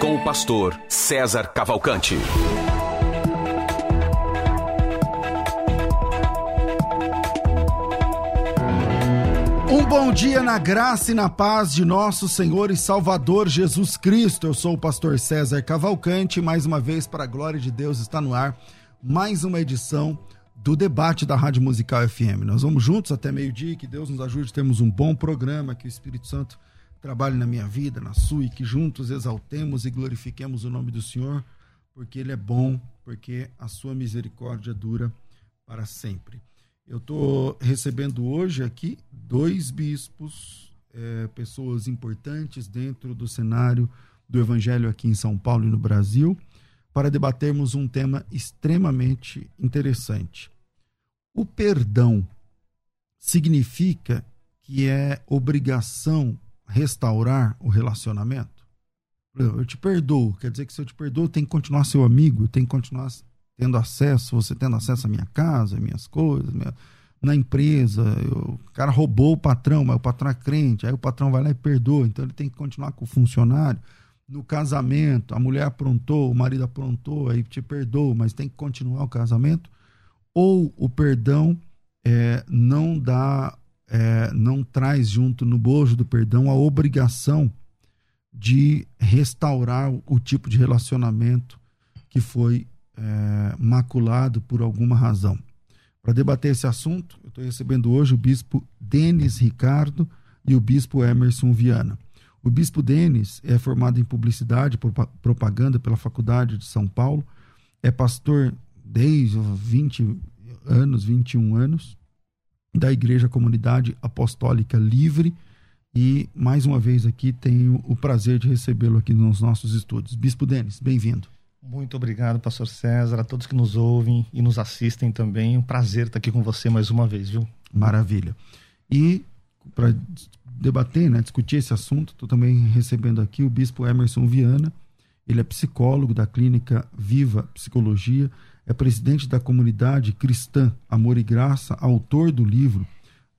Com o pastor César Cavalcante. Um bom dia na graça e na paz de nosso Senhor e Salvador Jesus Cristo. Eu sou o pastor César Cavalcante, mais uma vez para a glória de Deus está no ar mais uma edição do debate da Rádio Musical FM. Nós vamos juntos até meio-dia, que Deus nos ajude, temos um bom programa, que o Espírito Santo trabalhe na minha vida, na sua, e que juntos exaltemos e glorifiquemos o nome do Senhor, porque Ele é bom, porque a sua misericórdia dura para sempre. Eu estou recebendo hoje aqui dois bispos, é, pessoas importantes dentro do cenário do Evangelho aqui em São Paulo e no Brasil, para debatermos um tema extremamente interessante. O perdão significa que é obrigação restaurar o relacionamento? Eu te perdoo, quer dizer que se eu te perdoo, tem que continuar seu amigo, tem que continuar tendo acesso, você tendo acesso à minha casa, às minhas coisas, minha, na empresa, eu, o cara roubou o patrão, mas o patrão é crente, aí o patrão vai lá e perdoa, então ele tem que continuar com o funcionário. No casamento, a mulher aprontou, o marido aprontou, aí te perdoa, mas tem que continuar o casamento. Ou o perdão é, não dá, é, não traz junto no bojo do perdão a obrigação de restaurar o, tipo de relacionamento que foi é, maculado por alguma razão. Para debater esse assunto, eu estou recebendo hoje o bispo Denis Ricardo e o bispo Emerson Viana. O bispo Denis é formado em publicidade e propaganda pela Faculdade de São Paulo, é pastor desde 20 anos, 21 anos, da Igreja Comunidade Apostólica Livre e mais uma vez aqui tenho o prazer de recebê-lo aqui nos nossos estúdios. Bispo Denis, bem-vindo. Muito obrigado, pastor César, a todos que nos ouvem e nos assistem também. Um prazer estar aqui com você mais uma vez, viu? Maravilha. E para debater, né, discutir esse assunto, estou também recebendo aqui o bispo Emerson Viana. Ele é psicólogo da clínica Viva Psicologia, é presidente da comunidade cristã Amor e Graça, autor do livro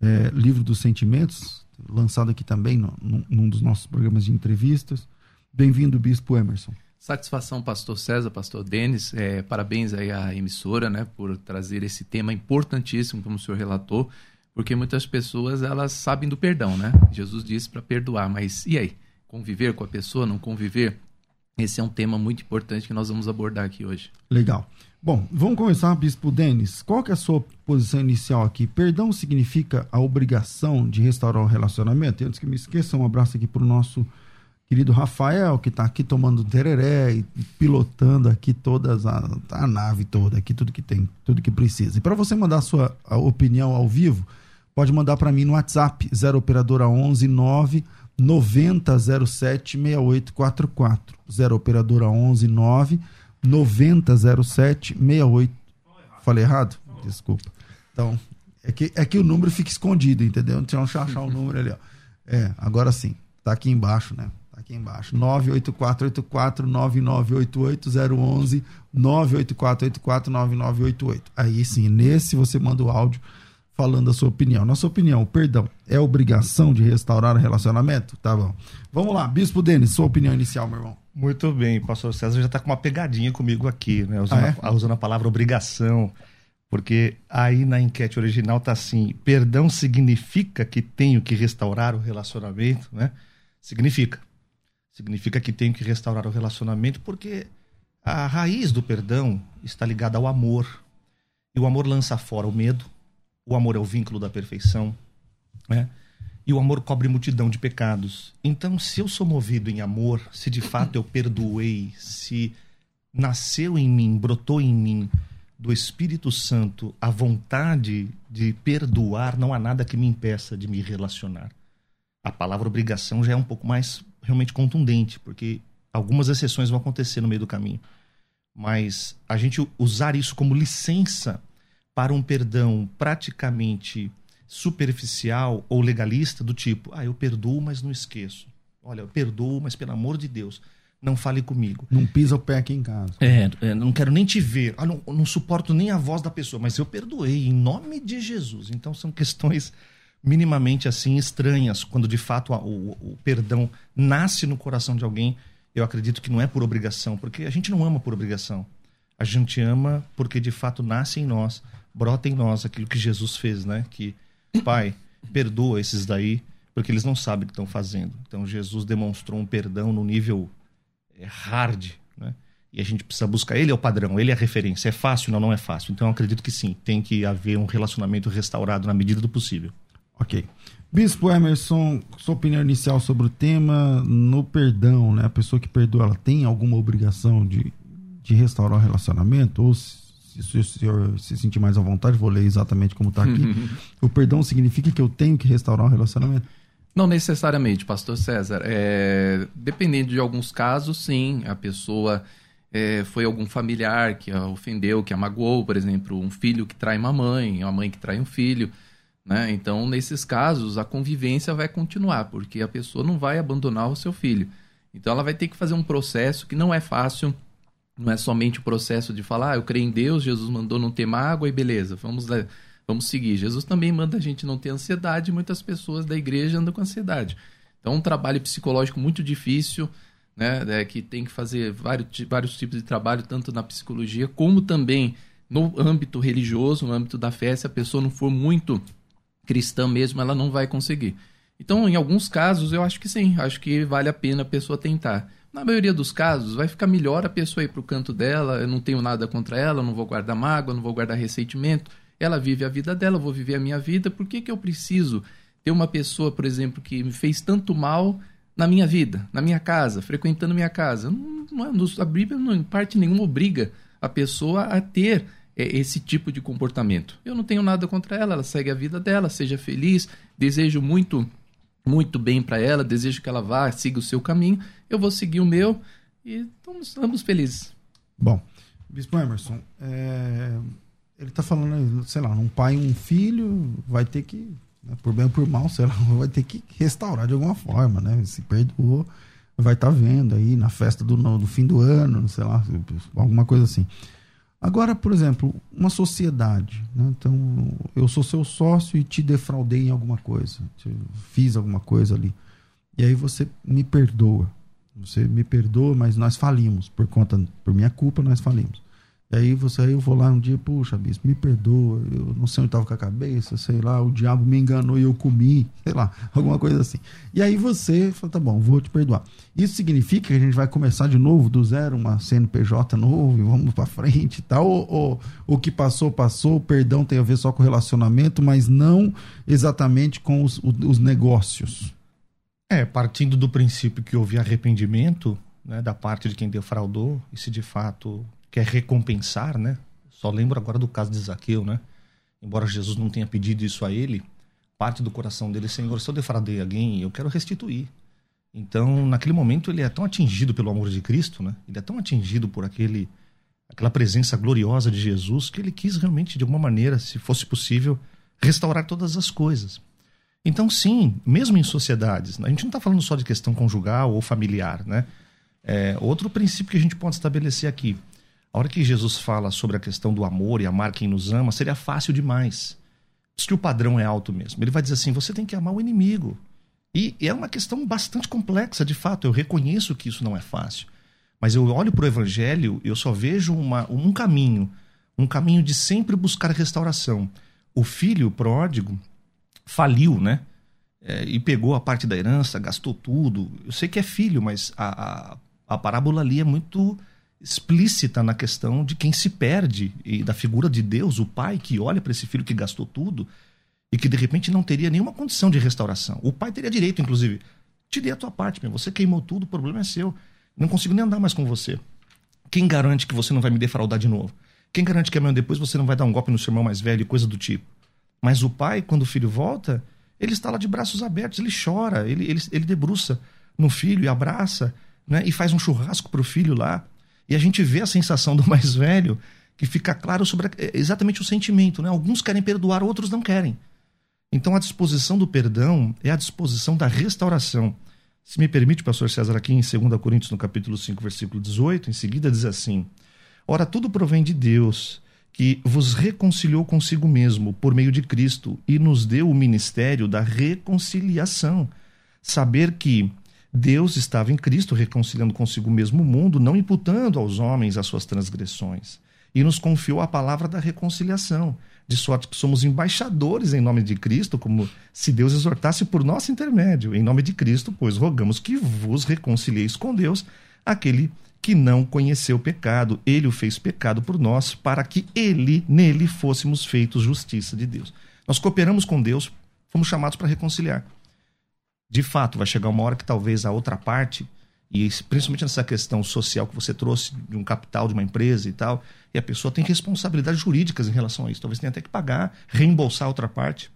é, Livro dos Sentimentos, lançado aqui também no, num dos nossos programas de entrevistas. Bem-vindo, bispo Emerson. Satisfação, pastor César, pastor Denis. É, parabéns aí à emissora, né, por trazer esse tema importantíssimo, como o senhor relatou, porque muitas pessoas, elas sabem do perdão, né? Jesus disse para perdoar, mas e aí? Conviver com a pessoa, não conviver? Esse é um tema muito importante que nós vamos abordar aqui hoje. Legal. Bom, vamos começar, Bispo Denis. Qual que é a sua posição inicial aqui? Perdão significa a obrigação de restaurar o relacionamento? E antes que me esqueça, um abraço aqui para o nosso querido Rafael, que está aqui tomando tereré e pilotando aqui todas a, a, nave toda, aqui tudo que tem, tudo que precisa. E para você mandar sua opinião ao vivo, pode mandar para mim no WhatsApp 0 operadora 11 9 9007 6844. 0 operadora 11 9 9007 68 Falei errado? Desculpa. Então, é que, é que o número fica escondido, entendeu? Deixa eu achar o número ali, ó. É, agora sim. Tá aqui embaixo, né? aqui embaixo. 984849988 984849988. Aí sim, nesse você manda o áudio falando a sua opinião. Nossa opinião, perdão, é obrigação de restaurar o relacionamento? Tá bom. Vamos lá, Bispo Denis, sua opinião inicial, meu irmão. Muito bem, pastor César já está com uma pegadinha comigo aqui, né? Usando, ah, é? a, usando a palavra obrigação. Porque aí na enquete original tá assim: perdão significa que tenho que restaurar o relacionamento, né? Significa. Significa que tenho que restaurar o relacionamento porque a raiz do perdão está ligada ao amor. E o amor lança fora o medo. O amor é o vínculo da perfeição. Né? E o amor cobre multidão de pecados. Então, se eu sou movido em amor, se de fato eu perdoei, se nasceu em mim, brotou em mim do Espírito Santo a vontade de perdoar, não há nada que me impeça de me relacionar. A palavra obrigação já é um pouco mais realmente contundente, porque Algumas exceções vão acontecer no meio do caminho. Mas a gente usar isso como licença para um perdão praticamente superficial ou legalista, do tipo, ah, eu perdoo, mas não esqueço. Olha, eu perdoo, mas pelo amor de Deus, não fale comigo. Não pisa o pé aqui em casa. É, é não quero nem te ver. Ah, não, não suporto nem a voz da pessoa, mas eu perdoei em nome de Jesus. Então são questões minimamente assim estranhas quando de fato o, o, perdão nasce no coração de alguém. Eu acredito que não é por obrigação, porque a gente não ama por obrigação. A gente ama porque de fato nasce em nós, brota em nós aquilo que Jesus fez, né? Que Pai, perdoa esses daí, porque eles não sabem o que estão fazendo. Então Jesus demonstrou um perdão no nível é hard, né? E a gente precisa buscar. Ele é o padrão, ele é a referência. É fácil? Não, não é fácil. Então eu acredito que sim, tem que haver um relacionamento restaurado na medida do possível. Ok. Bispo Emerson, sua opinião inicial sobre o tema no perdão, né? A pessoa que perdoa, ela tem alguma obrigação de, de restaurar o relacionamento? Ou se, se o senhor se sentir mais à vontade, vou ler exatamente como está aqui. o perdão significa que eu tenho que restaurar o relacionamento? Não necessariamente, pastor César. É, dependendo de alguns casos, sim, a pessoa é, foi algum familiar que a ofendeu, que a magoou, por exemplo, um filho que trai uma mãe, uma mãe que trai um filho. Né? Então, nesses casos, a convivência vai continuar, porque a pessoa não vai abandonar o seu filho. Então, ela vai ter que fazer um processo que não é fácil, não é somente o processo de falar, ah, eu creio em Deus, Jesus mandou não ter mágoa e beleza, vamos Vamos seguir. Jesus também manda a gente não ter ansiedade, muitas pessoas da igreja andam com ansiedade. Então, um trabalho psicológico muito difícil, né, é, que tem que fazer vários, vários tipos de trabalho, tanto na psicologia como também no âmbito religioso, no âmbito da fé. Se a pessoa não for muito cristã mesmo, ela não vai conseguir. Então, em alguns casos, eu acho que sim, acho que vale a pena a pessoa tentar. Na maioria dos casos, vai ficar melhor a pessoa ir para o canto dela, eu não tenho nada contra ela, não vou guardar mágoa, não vou guardar ressentimento ela vive a vida dela, eu vou viver a minha vida. Por que, que eu preciso ter uma pessoa, por exemplo, que me fez tanto mal na minha vida, na minha casa, frequentando minha casa? Não, não, é, a Bíblia, não, em parte nenhuma, obriga a pessoa a ter é, esse tipo de comportamento. Eu não tenho nada contra ela, ela segue a vida dela, seja feliz, desejo muito muito bem para ela, desejo que ela vá, siga o seu caminho, eu vou seguir o meu e estamos, estamos felizes. Bom, Bispo Emerson, é, ele está falando, sei lá, um pai e um filho vai ter que, né, por bem ou por mal, sei lá, vai ter que restaurar de alguma forma, né? Se perdoou, vai estar tá vendo aí na festa do, do fim do ano, sei lá, alguma coisa assim. Agora, por exemplo, uma sociedade, né? então eu sou seu sócio e te defraudei em alguma coisa, fiz alguma coisa ali, e aí você me perdoa, você me perdoa, mas nós falimos por conta, por minha culpa, nós falimos. E aí você aí eu vou lá um dia, puxa, bispo, me perdoa, eu não sei onde estava com a cabeça, sei lá, o diabo me enganou e eu comi, sei lá, alguma coisa assim. E aí você fala, tá bom, vou te perdoar. Isso significa que a gente vai começar de novo do zero, uma CNPJ novo, e vamos para frente e tal, ou, ou o que passou, passou, o perdão tem a ver só com o relacionamento, mas não exatamente com os, os negócios. É, partindo do princípio que houve arrependimento né, da parte de quem defraudou, e se de fato quer recompensar, né? Só lembro agora do caso de Zaqueu, né? Embora Jesus não tenha pedido isso a ele, parte do coração dele, Senhor, se eu defraudei alguém, eu quero restituir. Então, naquele momento, ele é tão atingido pelo amor de Cristo, né? Ele é tão atingido por aquele, aquela presença gloriosa de Jesus que ele quis realmente, de alguma maneira, se fosse possível, restaurar todas as coisas. Então, sim, mesmo em sociedades, a gente não está falando só de questão conjugal ou familiar, né? É, outro princípio que a gente pode estabelecer aqui a hora que Jesus fala sobre a questão do amor e amar quem nos ama, seria fácil demais. Diz que o padrão é alto mesmo. Ele vai dizer assim: você tem que amar o inimigo. E é uma questão bastante complexa, de fato. Eu reconheço que isso não é fácil. Mas eu olho para o evangelho, eu só vejo uma, um caminho, um caminho de sempre buscar restauração. O filho pródigo faliu, né? É, e pegou a parte da herança, gastou tudo. Eu sei que é filho, mas a, a, a parábola ali é muito explícita na questão de quem se perde e da figura de Deus, o pai que olha para esse filho que gastou tudo e que de repente não teria nenhuma condição de restauração. O pai teria direito, inclusive, te dei a tua parte, meu. você queimou tudo, o problema é seu. Não consigo nem andar mais com você. Quem garante que você não vai me defraudar de novo? Quem garante que amanhã depois você não vai dar um golpe no seu irmão mais velho e coisa do tipo? Mas o pai, quando o filho volta, ele está lá de braços abertos, ele chora, ele, ele, ele debruça no filho e abraça né? e faz um churrasco para o filho lá. E a gente vê a sensação do mais velho que fica claro sobre é, exatamente o sentimento. Né? Alguns querem perdoar, outros não querem. Então a disposição do perdão é a disposição da restauração. Se me permite, pastor César, aqui em 2 Coríntios, no capítulo 5, versículo 18, em seguida diz assim: Ora, tudo provém de Deus, que vos reconciliou consigo mesmo por meio de Cristo e nos deu o ministério da reconciliação. Saber que Deus estava em Cristo reconciliando consigo mesmo o mundo, não imputando aos homens as suas transgressões, e nos confiou a palavra da reconciliação de sorte que somos embaixadores em nome de Cristo, como se Deus exortasse por nosso intermédio. Em nome de Cristo, pois rogamos que vos reconcilieis com Deus, aquele que não conheceu o pecado, ele o fez pecado por nós, para que ele, nele, fôssemos feitos justiça de Deus. Nós cooperamos com Deus, fomos chamados para reconciliar. De fato, vai chegar uma hora que talvez a outra parte e principalmente nessa questão social que você trouxe de um capital de uma empresa e tal, e a pessoa tem responsabilidades jurídicas em relação a isso. Talvez tenha até que pagar, reembolsar outra parte.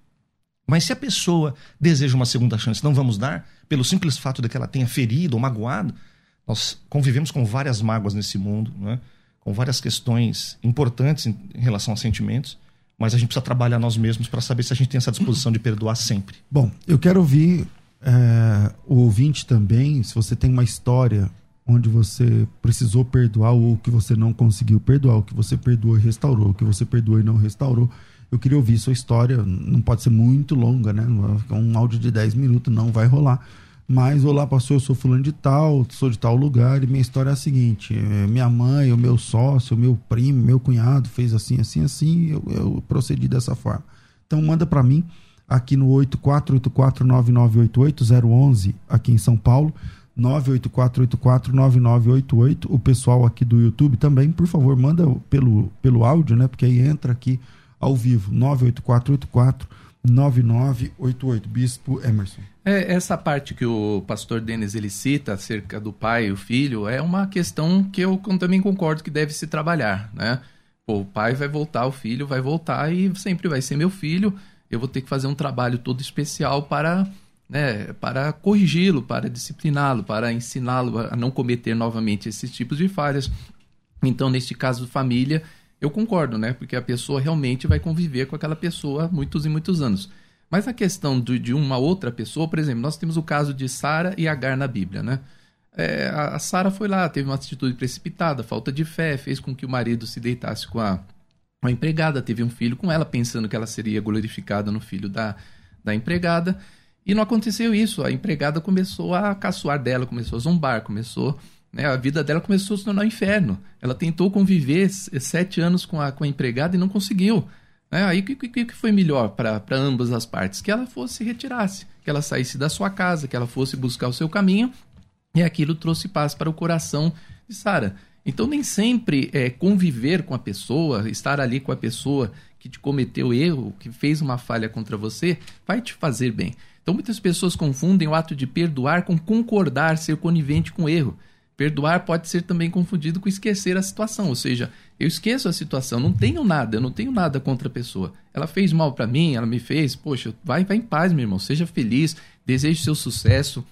Mas se a pessoa deseja uma segunda chance, não vamos dar, pelo simples fato de que ela tenha ferido ou magoado, nós convivemos com várias mágoas nesse mundo, né? com várias questões importantes em relação a sentimentos, mas a gente precisa trabalhar nós mesmos para saber se a gente tem essa disposição de perdoar sempre. Bom, eu quero ouvir é, o ouvinte também, se você tem uma história onde você precisou perdoar ou que você não conseguiu perdoar, o que você perdoou e restaurou, o que você perdoou e não restaurou. Eu queria ouvir sua história, não pode ser muito longa, né? Um áudio de 10 minutos não vai rolar. Mas, olá, pastor, eu sou fulano de tal, sou de tal lugar, e minha história é a seguinte: é, minha mãe, o meu sócio, o meu primo, meu cunhado fez assim, assim, assim, eu, eu procedi dessa forma. Então, manda para mim aqui no 84849988 aqui em São Paulo. 984849988. O pessoal aqui do YouTube também, por favor, manda pelo, pelo áudio, né? Porque aí entra aqui ao vivo. 98484 9988, Bispo Emerson. É, essa parte que o pastor Denis ele cita acerca do pai e o filho é uma questão que eu também concordo que deve se trabalhar, né? Pô, o pai vai voltar, o filho vai voltar e sempre vai ser meu filho eu vou ter que fazer um trabalho todo especial para, né, para corrigi-lo, para discipliná-lo, para ensiná-lo a não cometer novamente esses tipos de falhas. Então, neste caso, família, eu concordo, né? Porque a pessoa realmente vai conviver com aquela pessoa muitos e muitos anos. Mas a questão de, de uma outra pessoa, por exemplo, nós temos o caso de Sara e Agar na Bíblia, né? É, a, a Sara foi lá, teve uma atitude precipitada, falta de fé, fez com que o marido se deitasse com a, uma empregada teve um filho com ela, pensando que ela seria glorificada no filho da, da empregada. E não aconteceu isso. A empregada começou a caçoar dela, começou a zombar, começou. Né, a vida dela começou a se tornar um inferno. Ela tentou conviver sete anos com a, com a empregada e não conseguiu. Né? Aí o que, que, foi melhor para ambas as partes? Que ela fosse retirasse, que ela saísse da sua casa, que ela fosse buscar o seu caminho. E aquilo trouxe paz para o coração de Sara. Então, nem sempre é, conviver com a pessoa, estar ali com a pessoa que te cometeu erro, que fez uma falha contra você, vai te fazer bem. Então, muitas pessoas confundem o ato de perdoar com concordar, ser conivente com o erro. Perdoar pode ser também confundido com esquecer a situação, ou seja, eu esqueço a situação, não tenho nada, eu não tenho nada contra a pessoa. Ela fez mal para mim, ela me fez, poxa, vai, vai em paz, meu irmão, seja feliz, desejo seu sucesso,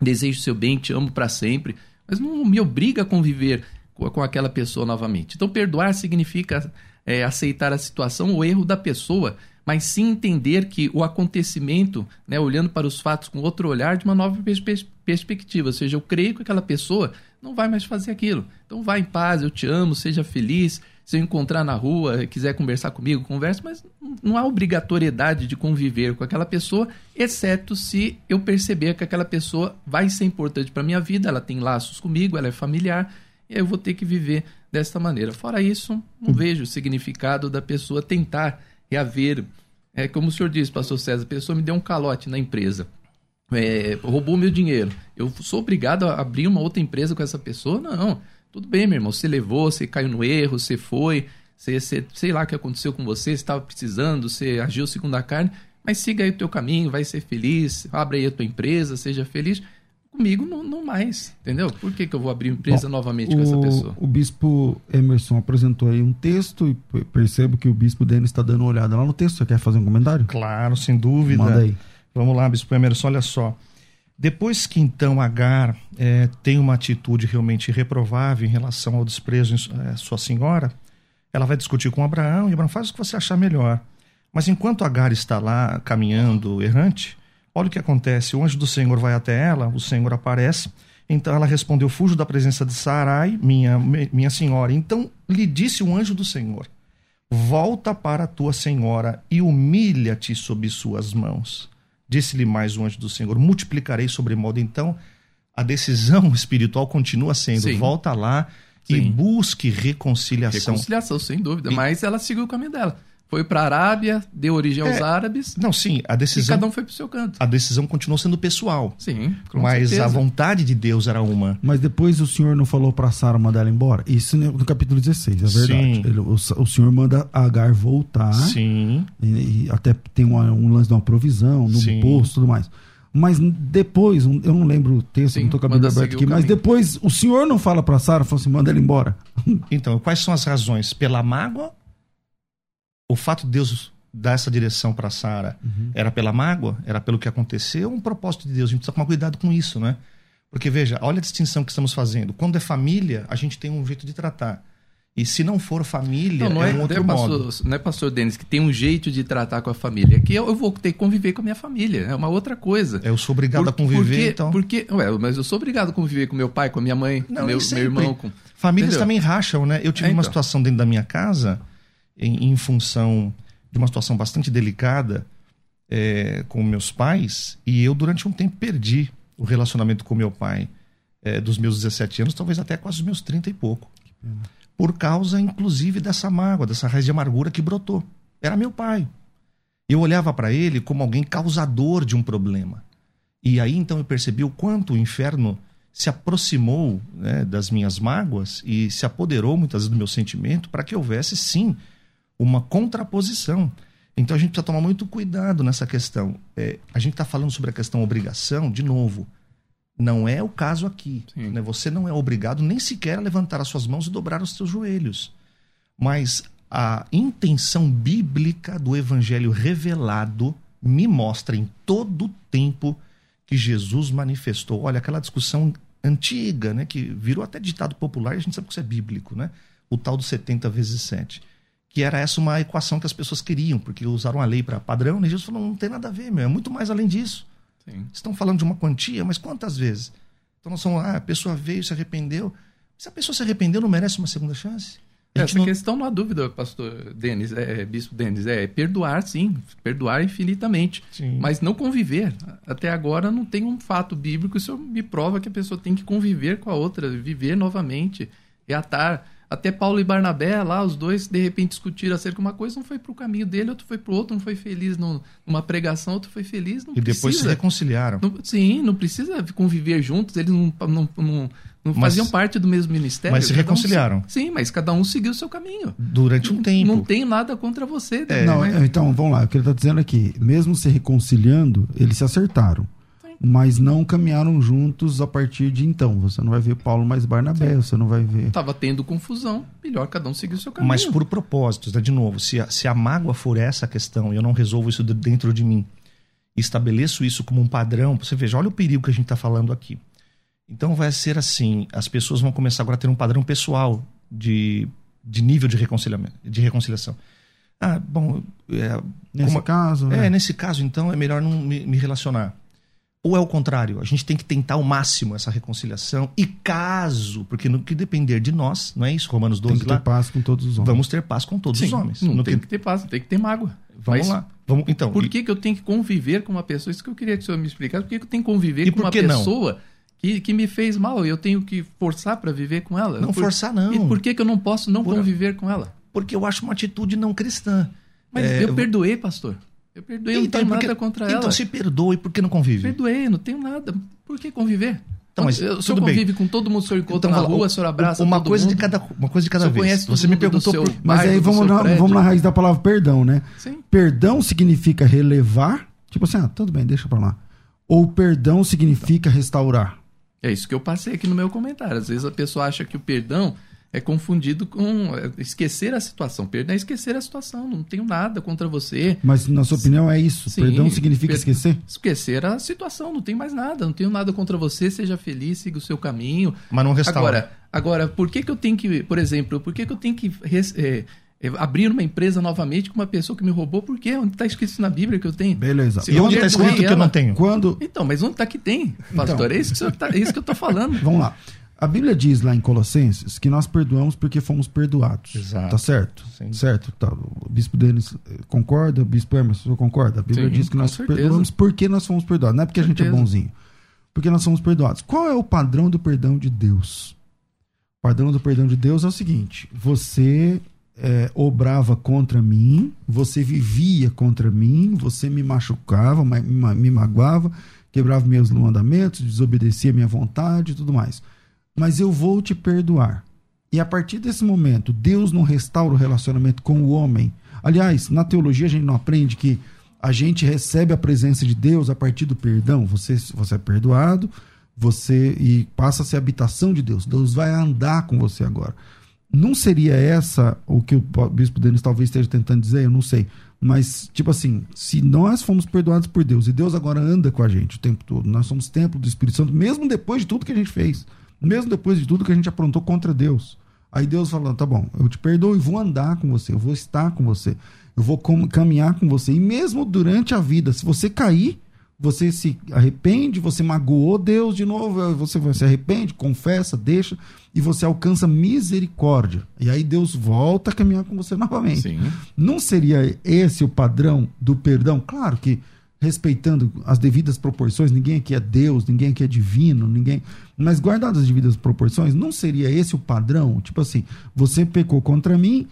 desejo seu bem, te amo para sempre, mas não me obriga a conviver com aquela pessoa novamente. Então, perdoar significa é, aceitar a situação, o erro da pessoa, mas sim entender que o acontecimento, né, olhando para os fatos com outro olhar, de uma nova pers perspectiva. Ou seja, eu creio que aquela pessoa não vai mais fazer aquilo. Então, vá em paz, eu te amo, seja feliz. Se eu encontrar na rua, quiser conversar comigo, converse, mas não há obrigatoriedade de conviver com aquela pessoa, exceto se eu perceber que aquela pessoa vai ser importante para minha vida, ela tem laços comigo, ela é familiar e eu vou ter que viver desta maneira. Fora isso, não uhum. vejo o significado da pessoa tentar reaver. É como o senhor disse, pastor César, a pessoa me deu um calote na empresa. É, roubou meu dinheiro. Eu sou obrigado a abrir uma outra empresa com essa pessoa? Não. Tudo bem, meu irmão. Você levou, você caiu no erro, você foi, você, você sei lá o que aconteceu com você, você estava precisando, você agiu segundo a carne, mas siga aí o teu caminho, vai ser feliz, abre aí a tua empresa, seja feliz comigo não, não mais, entendeu? Por que, que eu vou abrir empresa Bom, novamente o, com essa pessoa? O bispo Emerson apresentou aí um texto e percebo que o bispo Denis está dando uma olhada lá no texto. Você quer fazer um comentário? Claro, sem dúvida. Manda aí. Vamos lá, bispo Emerson, olha só. Depois que então Agar é, tem uma atitude realmente reprovável em relação ao desprezo à é, sua senhora, ela vai discutir com Abraão e Abraão faz o que você achar melhor. Mas enquanto Agar está lá caminhando errante, olha o que acontece: o anjo do Senhor vai até ela, o Senhor aparece. Então ela respondeu: Fujo da presença de Sarai, minha, minha senhora. Então lhe disse o anjo do Senhor: Volta para a tua senhora e humilha-te sob suas mãos. Disse-lhe mais o anjo do Senhor: Multiplicarei sobremodo. Então, a decisão espiritual continua sendo: Sim. volta lá Sim. e busque reconciliação. Reconciliação, sem dúvida. E... Mas ela seguiu o caminho dela foi para a Arábia, deu origem aos é, árabes. Não, sim, a decisão. E cada um foi para o seu canto. A decisão continuou sendo pessoal. Sim, mas certeza. a vontade de Deus era uma. Mas depois o Senhor não falou para Sara mandar ela embora. Isso no capítulo 16, é verdade. Sim. Ele, o, o, Senhor manda Agar voltar. Sim. E, e até tem uma, um lance de uma provisão, no sim. posto, tudo mais. Mas depois, eu não lembro o texto, Sim, não estou com a Bíblia aberta aqui, mas depois o senhor não fala para Sara, fala assim, manda ela embora. Então, quais são as razões? Pela mágoa? O fato de Deus dar essa direção para Sara uhum. era pela mágoa? Era pelo que aconteceu? Um propósito de Deus. A gente precisa tomar cuidado com isso, né? Porque veja, olha a distinção que estamos fazendo. Quando é família, a gente tem um jeito de tratar. E se não for família, não, não é, é, um outro não é modo. Pastor, não é pastor Denis que tem um jeito de tratar com a família. Que eu, eu, vou ter que conviver com a minha família. É uma outra coisa. Eu sou obrigado Por, a conviver, porque, então. Porque, ué, mas eu sou obrigado a conviver com meu pai, com minha mãe, não, com meu, meu irmão. Com... Famílias Entendeu? também racham, né? Eu tive é, uma então. situação dentro da minha casa, em, em função de uma situação bastante delicada é, com meus pais e eu durante um tempo perdi o relacionamento com meu pai é, dos meus 17 anos, talvez até quase os meus 30 e pouco. Por causa, inclusive, dessa mágoa, dessa raiz de amargura que brotou. Era meu pai. Eu olhava para ele como alguém causador de um problema. E aí então eu percebi o quanto o inferno se aproximou né, das minhas mágoas e se apoderou muitas vezes do meu sentimento para que houvesse sim uma contraposição. Então a gente precisa tomar muito cuidado nessa questão. É, a gente está falando sobre a questão obrigação, de novo. Não é o caso aqui. Né? Você não é obrigado nem sequer a levantar as suas mãos e dobrar os seus joelhos. Mas a intenção bíblica do evangelho revelado me mostra em todo o tempo que Jesus manifestou. Olha, aquela discussão antiga, né, que virou até ditado popular, e a gente sabe que isso é bíblico, né? O tal do 70 vezes 7 que era essa uma equação que as pessoas queriam, porque usaram a lei para padrão, e Jesus falou, não tem nada a ver, meu, é muito mais além disso. Sim. Estão falando de uma quantia, mas quantas vezes? Então nós somos, ah, a pessoa veio, se arrependeu. Se a pessoa se arrependeu, não merece uma segunda chance? Essa não... questão não há dúvida, pastor Denis, é, é, bispo Denis, é perdoar sim, perdoar infinitamente, sim. mas não conviver. Até agora não tem um fato bíblico, isso me prova que a pessoa tem que conviver com a outra, viver novamente, reatar até Paulo e Barnabé, lá, os dois, de repente, discutiram acerca de uma coisa, um foi para o caminho dele, outro foi para o outro, um foi feliz numa pregação, outro foi feliz. Não e depois precisa. se reconciliaram. Não, sim, não precisa conviver juntos, eles não, não, não, não faziam parte do mesmo ministério. Mas se reconciliaram. Um, sim, mas cada um seguiu o seu caminho. Durante um tempo. Não tem nada contra você. É. Não, então, vamos lá, o que ele está dizendo aqui, mesmo se reconciliando, eles se acertaram mas não caminharam juntos a partir de então. Você não vai ver Paulo mais Barnabé, Sim. você não vai ver. Estava tendo confusão, melhor cada um seguir o seu caminho. Mas por propósitos, né? de novo, se a, se a mágoa for essa questão e eu não resolvo isso dentro de mim, estabeleço isso como um padrão, você veja, olha o perigo que a gente está falando aqui. Então vai ser assim: as pessoas vão começar agora a ter um padrão pessoal de, de nível de reconciliamento, de reconciliação. Ah, bom, é, nesse como, caso, é, né? nesse caso então é melhor não me, me relacionar. Ou é o contrário? A gente tem que tentar ao máximo essa reconciliação. E caso, porque no que depender de nós, não é isso? Romanos 12 Tem que lá, ter paz com todos os homens. Vamos ter paz com todos Sim, os homens. Não no tem que... que ter paz, tem que ter mágoa. Vamos Mas, lá. Vamos, então, por que, e... que eu tenho que conviver com uma pessoa? Isso que eu queria que o senhor me explicasse. Por que, que eu tenho que conviver e com uma pessoa que, que me fez mal e eu tenho que forçar para viver com ela? Não por... forçar, não. E por que, que eu não posso não por... conviver com ela? Porque eu acho uma atitude não cristã. Mas é... eu perdoei, pastor. Eu perdoei, então, não tenho porque, nada contra então ela. Então se perdoe, por que não convive? Perdoei, não tenho nada. Por que conviver? Então, mas, o senhor convive bem. com todo mundo, o senhor encontra então, na rua, o senhor abraça uma coisa mundo. de cada Uma coisa de cada vez. Você me perguntou por... Mas aí vamos na, vamos na raiz da palavra perdão, né? Sim. Perdão significa relevar, tipo assim, ah, tudo bem, deixa pra lá. Ou perdão significa restaurar? É isso que eu passei aqui no meu comentário. Às vezes a pessoa acha que o perdão é confundido com é, esquecer a situação. Perdão é esquecer a situação, não tenho nada contra você. Mas, na sua opinião, é isso? Sim, perdão significa per esquecer? Esquecer a situação, não tem mais nada, não tenho nada contra você, seja feliz, siga o seu caminho. Mas não restaura. Agora, agora por que, que eu tenho que, por exemplo, por que, que eu tenho que é, é, abrir uma empresa novamente com uma pessoa que me roubou? Por quê? Onde está escrito na Bíblia que eu tenho? Beleza. Se e onde está escrito que eu não tenho? Quando... Então, mas onde está que tem, pastor? Então... É, isso que tá, é isso que eu estou falando. Vamos lá. A Bíblia diz lá em Colossenses que nós perdoamos porque fomos perdoados. Exato. Tá certo? Sim. Certo. Tá. O bispo Denis eh, concorda, o bispo Emerson concorda. A Bíblia Sim, diz que nós certeza. perdoamos porque nós fomos perdoados. Não é porque a gente é bonzinho. Porque nós somos perdoados. Qual é o padrão do perdão de Deus? O padrão do perdão de Deus é o seguinte: você é, obrava contra mim, você vivia contra mim, você me machucava, me, me magoava, quebrava meus mandamentos, desobedecia minha vontade e tudo mais mas eu vou te perdoar. E a partir desse momento, Deus não restaura o relacionamento com o homem. Aliás, na teologia a gente não aprende que a gente recebe a presença de Deus a partir do perdão. Você, você é perdoado, você e passa a ser habitação de Deus. Deus vai andar com você agora. Não seria essa o que o bispo Denis talvez esteja tentando dizer? Eu não sei. Mas, tipo assim, se nós fomos perdoados por Deus e Deus agora anda com a gente o tempo todo, nós somos templo do Espírito Santo, mesmo depois de tudo que a gente fez mesmo depois de tudo que a gente aprontou contra Deus. Aí Deus falando, tá bom, eu te perdoo e vou andar com você, eu vou estar com você, eu vou caminhar com você. E mesmo durante a vida, se você cair, você se arrepende, você magoou Deus de novo, você se arrepende, confessa, deixa, e você alcança misericórdia. E aí Deus volta a caminhar com você novamente. Sim. Não seria esse o padrão do perdão? Claro que respeitando as devidas proporções, ninguém aqui é Deus, ninguém aqui é divino, ninguém. Mas guardadas as devidas proporções, não seria esse o padrão? Tipo assim, você pecou contra mim,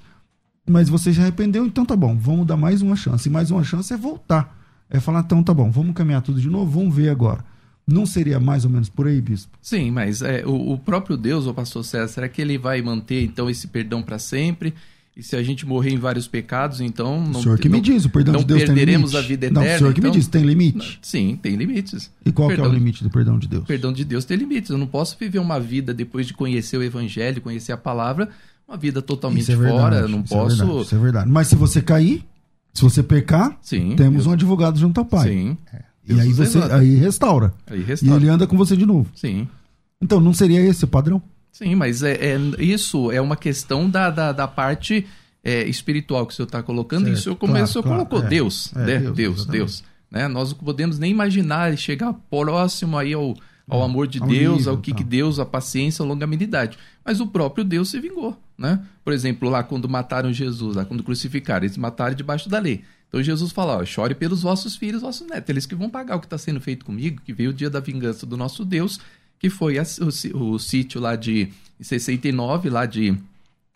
mas você se arrependeu, então tá bom, vamos dar mais uma chance. E mais uma chance é voltar. É falar, então tá bom, vamos caminhar tudo de novo, vamos ver agora. Não seria mais ou menos por aí, bispo? Sim, mas é, o, o próprio Deus, o pastor César, será que ele vai manter então esse perdão para sempre? E se a gente morrer em vários pecados, então não. O senhor que me diz, o perdão de Deus perderemos a vida eterna. Não, o senhor que então, me diz, tem limite? Sim, tem limites. E qual perdão, é o limite do perdão de Deus? O perdão de Deus tem limites. Eu não posso viver uma vida depois de conhecer o Evangelho, conhecer a palavra, uma vida totalmente é fora. não isso posso. É verdade, isso é verdade. Mas se você cair, se você pecar, Sim, temos um advogado junto ao Pai. Sim. E aí você aí restaura. aí restaura. E ele anda com você de novo. Sim. Então não seria esse o padrão? Sim, mas é, é isso é uma questão da, da, da parte é, espiritual que o senhor está colocando, certo, claro, o senhor claro, colocou, é, Deus, é, né? Deus, Deus, Deus, né? Nós não podemos nem imaginar chegar próximo aí ao, ao amor de ao Deus, nível, ao que, que Deus, a paciência, a longanimidade. Mas o próprio Deus se vingou, né? Por exemplo, lá quando mataram Jesus, lá quando crucificaram, eles mataram debaixo da lei. Então Jesus fala, ó, chore pelos vossos filhos, vossos netos, eles que vão pagar o que está sendo feito comigo, que veio o dia da vingança do nosso Deus, que foi a, o, o sítio lá de 69, lá de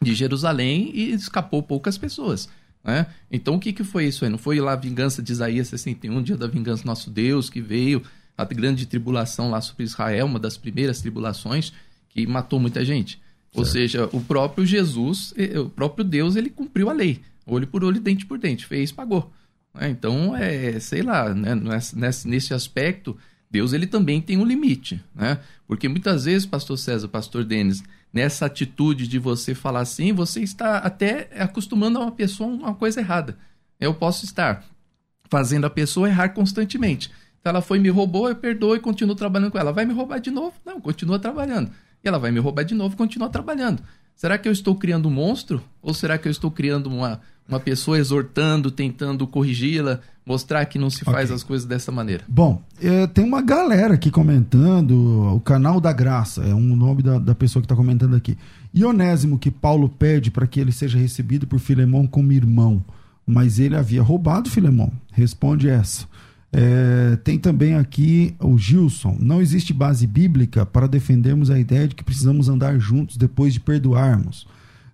de Jerusalém e escapou poucas pessoas. Né? Então o que, que foi isso aí? Não foi lá a vingança de Isaías 61, dia da vingança do nosso Deus, que veio a grande tribulação lá sobre Israel, uma das primeiras tribulações que matou muita gente. Certo. Ou seja, o próprio Jesus, o próprio Deus, ele cumpriu a lei. Olho por olho, dente por dente. Fez, pagou. Né? Então, é, sei lá, né? nesse, nesse aspecto, Deus ele também tem um limite. Né? Porque muitas vezes, pastor César, pastor Denis, nessa atitude de você falar assim, você está até acostumando a uma pessoa uma coisa errada. Eu posso estar fazendo a pessoa errar constantemente. Então ela foi me roubou, eu perdoo e continuo trabalhando com ela. Vai me roubar de novo? Não, continua trabalhando. E ela vai me roubar de novo continua trabalhando. Será que eu estou criando um monstro? Ou será que eu estou criando uma, uma pessoa exortando, tentando corrigi-la, mostrar que não se faz okay. as coisas dessa maneira. Bom, é, tem uma galera aqui comentando, o canal da graça, é um nome da, da pessoa que está comentando aqui. Ionésimo que Paulo pede para que ele seja recebido por Filemão como irmão, mas ele havia roubado Filemão. Responde essa. É, tem também aqui o Gilson. Não existe base bíblica para defendermos a ideia de que precisamos andar juntos depois de perdoarmos.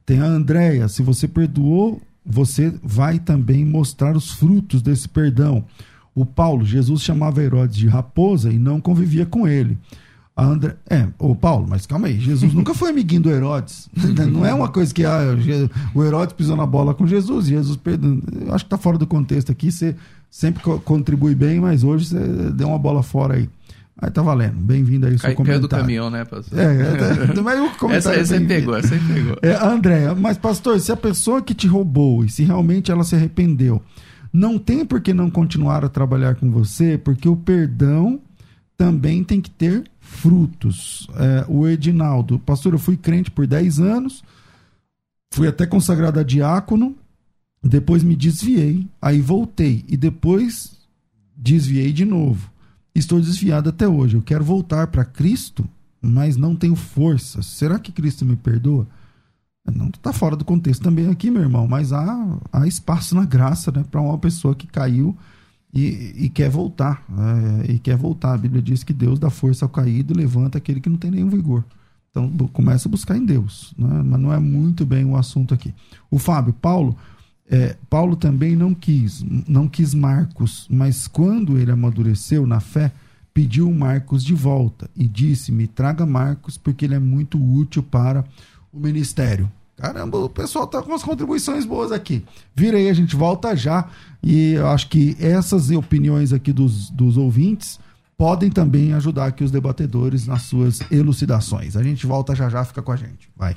Tem a Andréia. Se você perdoou você vai também mostrar os frutos desse perdão. O Paulo, Jesus chamava Herodes de raposa e não convivia com ele. A André, é, o Paulo, mas calma aí, Jesus nunca foi amiguinho do Herodes. Não é uma coisa que ah, o Herodes pisou na bola com Jesus, Jesus perdão. Eu acho que está fora do contexto aqui, você sempre contribui bem, mas hoje você deu uma bola fora aí. Aí tá valendo. Bem-vindo aí, seu Cai, comentário. do caminhão, né, pastor? É, é, é mas o comentário essa aí você pegou, essa aí pegou. É, André, mas pastor, se a pessoa que te roubou e se realmente ela se arrependeu, não tem por que não continuar a trabalhar com você, porque o perdão também tem que ter frutos. É, o Edinaldo, pastor, eu fui crente por 10 anos, fui até consagrado a diácono, depois me desviei, aí voltei e depois desviei de novo. Estou desviado até hoje. Eu quero voltar para Cristo, mas não tenho força. Será que Cristo me perdoa? Não está fora do contexto também aqui, meu irmão, mas há, há espaço na graça né, para uma pessoa que caiu e, e quer voltar. É, e quer voltar. A Bíblia diz que Deus dá força ao caído e levanta aquele que não tem nenhum vigor. Então começa a buscar em Deus, né? mas não é muito bem o assunto aqui. O Fábio, Paulo, é, Paulo também não quis, não quis Marcos, mas quando ele amadureceu na fé, pediu Marcos de volta e disse: Me traga Marcos, porque ele é muito útil para o ministério. Caramba, o pessoal tá com umas contribuições boas aqui. Vira aí, a gente volta já. E eu acho que essas opiniões aqui dos, dos ouvintes podem também ajudar aqui os debatedores nas suas elucidações. A gente volta já já, fica com a gente. Vai.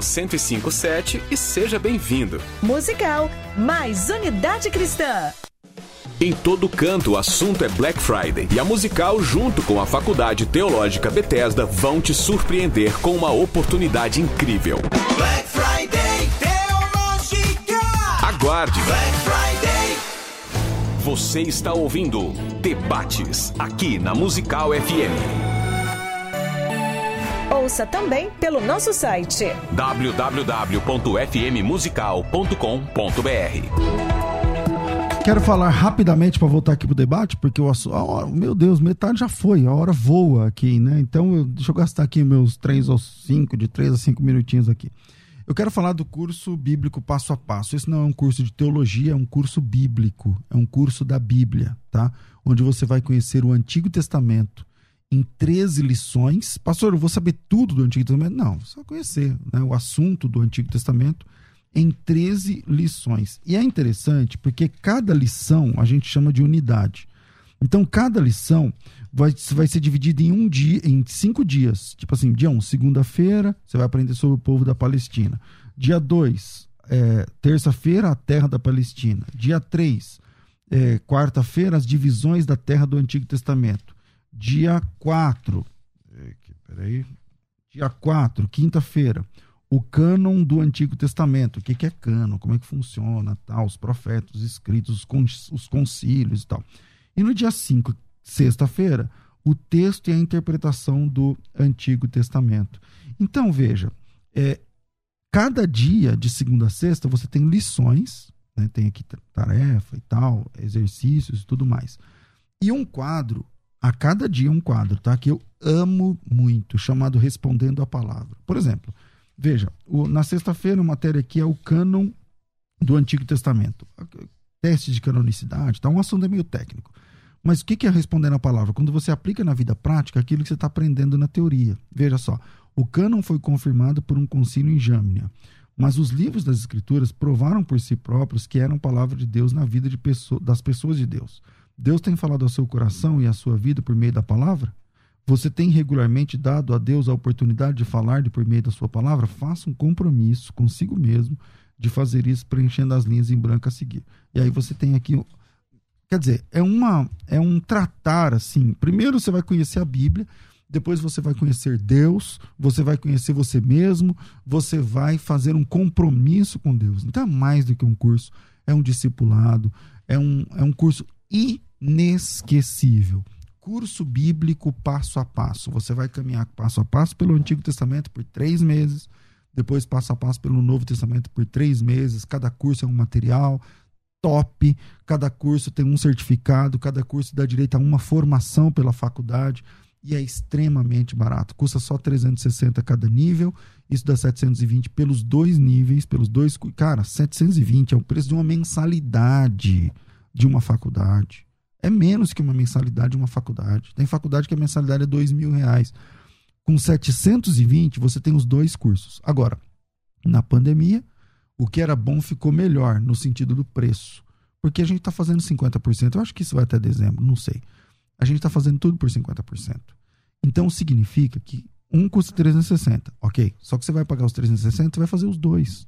1057 e seja bem-vindo. Musical, mais unidade cristã. Em todo canto, o assunto é Black Friday e a Musical, junto com a Faculdade Teológica Bethesda, vão te surpreender com uma oportunidade incrível. Black Friday Teológica! Aguarde! Black Friday! Você está ouvindo Debates aqui na Musical FM. Ouça também pelo nosso site www.fmmusical.com.br. Quero falar rapidamente para voltar aqui pro debate, porque o hora, meu Deus, metade já foi, a hora voa aqui, né? Então, eu, deixa eu gastar aqui meus três ou cinco, de três a cinco minutinhos aqui. Eu quero falar do curso bíblico passo a passo. Esse não é um curso de teologia, é um curso bíblico, é um curso da Bíblia, tá? Onde você vai conhecer o Antigo Testamento em 13 lições. Pastor, eu vou saber tudo do Antigo Testamento? Não, vai conhecer né, o assunto do Antigo Testamento em 13 lições. E é interessante porque cada lição a gente chama de unidade. Então, cada lição vai, vai ser dividida em um dia, em cinco dias. Tipo assim, dia 1, um, segunda-feira, você vai aprender sobre o povo da Palestina. Dia 2, é, terça-feira, a terra da Palestina. Dia 3, é, quarta-feira, as divisões da terra do Antigo Testamento. Dia 4, é, peraí, dia 4, quinta-feira, o cânon do Antigo Testamento. O que, que é cânon? Como é que funciona? Tal, os profetas, os escritos, os concílios e tal. E no dia 5, sexta-feira, o texto e a interpretação do Antigo Testamento. Então, veja, é, cada dia, de segunda a sexta, você tem lições, né, tem aqui tarefa e tal, exercícios e tudo mais. E um quadro, a cada dia um quadro, tá? Que eu amo muito, chamado Respondendo a Palavra. Por exemplo, Veja, o, na sexta-feira a matéria aqui é o cânon do Antigo Testamento. Teste de canonicidade, tá? Um assunto é meio técnico. Mas o que é responder na palavra? Quando você aplica na vida prática aquilo que você está aprendendo na teoria. Veja só, o cânon foi confirmado por um concílio em Jâmnia, mas os livros das Escrituras provaram por si próprios que eram palavra de Deus na vida de pessoa, das pessoas de Deus. Deus tem falado ao seu coração e à sua vida por meio da palavra? Você tem regularmente dado a Deus a oportunidade de falar de por meio da sua palavra? Faça um compromisso consigo mesmo de fazer isso, preenchendo as linhas em branco a seguir. E aí você tem aqui. Quer dizer, é, uma, é um tratar assim. Primeiro você vai conhecer a Bíblia, depois você vai conhecer Deus, você vai conhecer você mesmo, você vai fazer um compromisso com Deus. Então é mais do que um curso, é um discipulado, é um, é um curso inesquecível curso bíblico passo a passo. Você vai caminhar passo a passo pelo Antigo Testamento por três meses, depois passo a passo pelo Novo Testamento por três meses. Cada curso é um material top, cada curso tem um certificado, cada curso dá direito a uma formação pela faculdade. e é extremamente barato. Custa só 360 cada nível. Isso dá 720 pelos dois níveis, pelos dois. Cara, 720 é o preço de uma mensalidade de uma faculdade. É menos que uma mensalidade de uma faculdade. Tem faculdade que a mensalidade é dois mil reais. Com 720, você tem os dois cursos. Agora, na pandemia, o que era bom ficou melhor no sentido do preço. Porque a gente está fazendo 50%. Eu acho que isso vai até dezembro, não sei a gente está fazendo tudo por 50%. Então significa que um custa 360, ok. Só que você vai pagar os 360, você vai fazer os dois.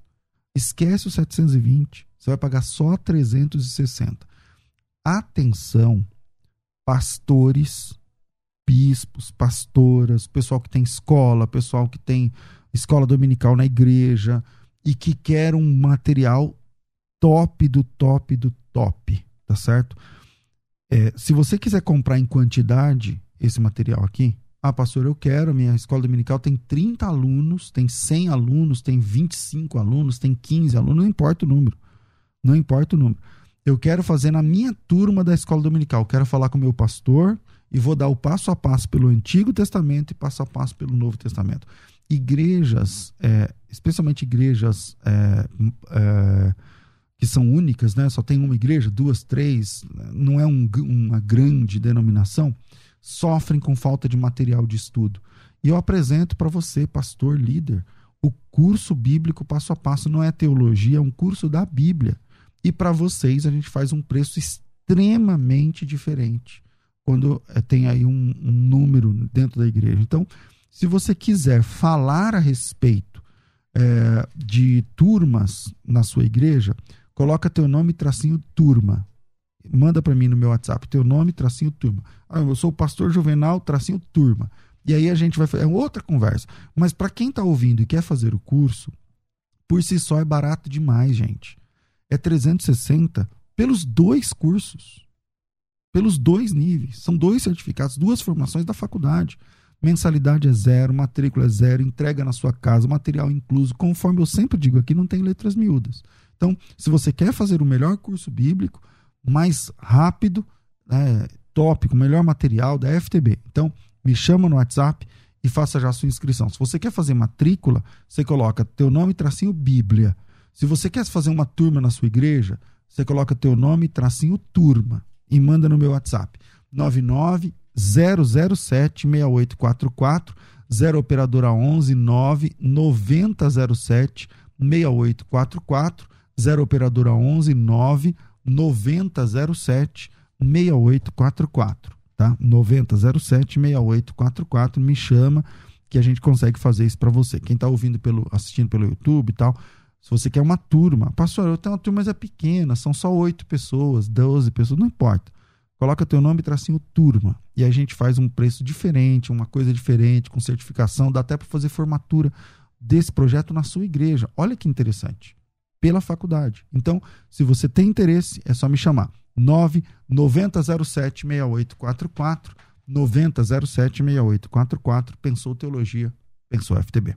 Esquece os 720, você vai pagar só 360. Atenção, pastores, bispos, pastoras, pessoal que tem escola, pessoal que tem escola dominical na igreja e que quer um material top do top do top, tá certo? É, se você quiser comprar em quantidade esse material aqui, ah, pastor, eu quero, minha escola dominical tem 30 alunos, tem 100 alunos, tem 25 alunos, tem 15 alunos, não importa o número. Não importa o número. Eu quero fazer na minha turma da escola dominical, quero falar com o meu pastor e vou dar o passo a passo pelo Antigo Testamento e passo a passo pelo Novo Testamento. Igrejas, é, especialmente igrejas é, é, que são únicas, né? só tem uma igreja, duas, três, não é um, uma grande denominação, sofrem com falta de material de estudo. E eu apresento para você, pastor, líder, o curso bíblico passo a passo não é teologia, é um curso da Bíblia. E para vocês a gente faz um preço extremamente diferente quando eh, tem aí um, um número dentro da igreja. Então, se você quiser falar a respeito é, de turmas na sua igreja, coloca teu nome tracinho turma. Manda para mim no meu WhatsApp, teu nome tracinho turma. Ah, eu sou o pastor Juvenal tracinho turma. E aí a gente vai fazer é outra conversa. Mas para quem está ouvindo e quer fazer o curso, por si só é barato demais, gente. É 360 pelos dois cursos. Pelos dois níveis. São dois certificados, duas formações da faculdade. Mensalidade é zero, matrícula é zero, entrega na sua casa, material incluso. Conforme eu sempre digo aqui, não tem letras miúdas. Então, se você quer fazer o melhor curso bíblico, mais rápido, né, tópico, melhor material da FTB. Então, me chama no WhatsApp e faça já a sua inscrição. Se você quer fazer matrícula, você coloca teu nome tracinho Bíblia. Se você quer fazer uma turma na sua igreja, você coloca teu nome tracinho turma e manda no meu WhatsApp. 99 007 6844 0 operadora 11 9 9007 6844 0 operadora 11 9 9007 6844, tá? 9007 6844, me chama que a gente consegue fazer isso para você. Quem está ouvindo pelo assistindo pelo YouTube e tal, se você quer uma turma, pastor, eu tenho uma turma mas é pequena, são só oito pessoas, 12 pessoas, não importa. Coloca teu nome e tracinho turma. E a gente faz um preço diferente, uma coisa diferente, com certificação, dá até para fazer formatura desse projeto na sua igreja. Olha que interessante pela faculdade. Então, se você tem interesse, é só me chamar. 99007 6844 9007 6844 Pensou Teologia, pensou FTB.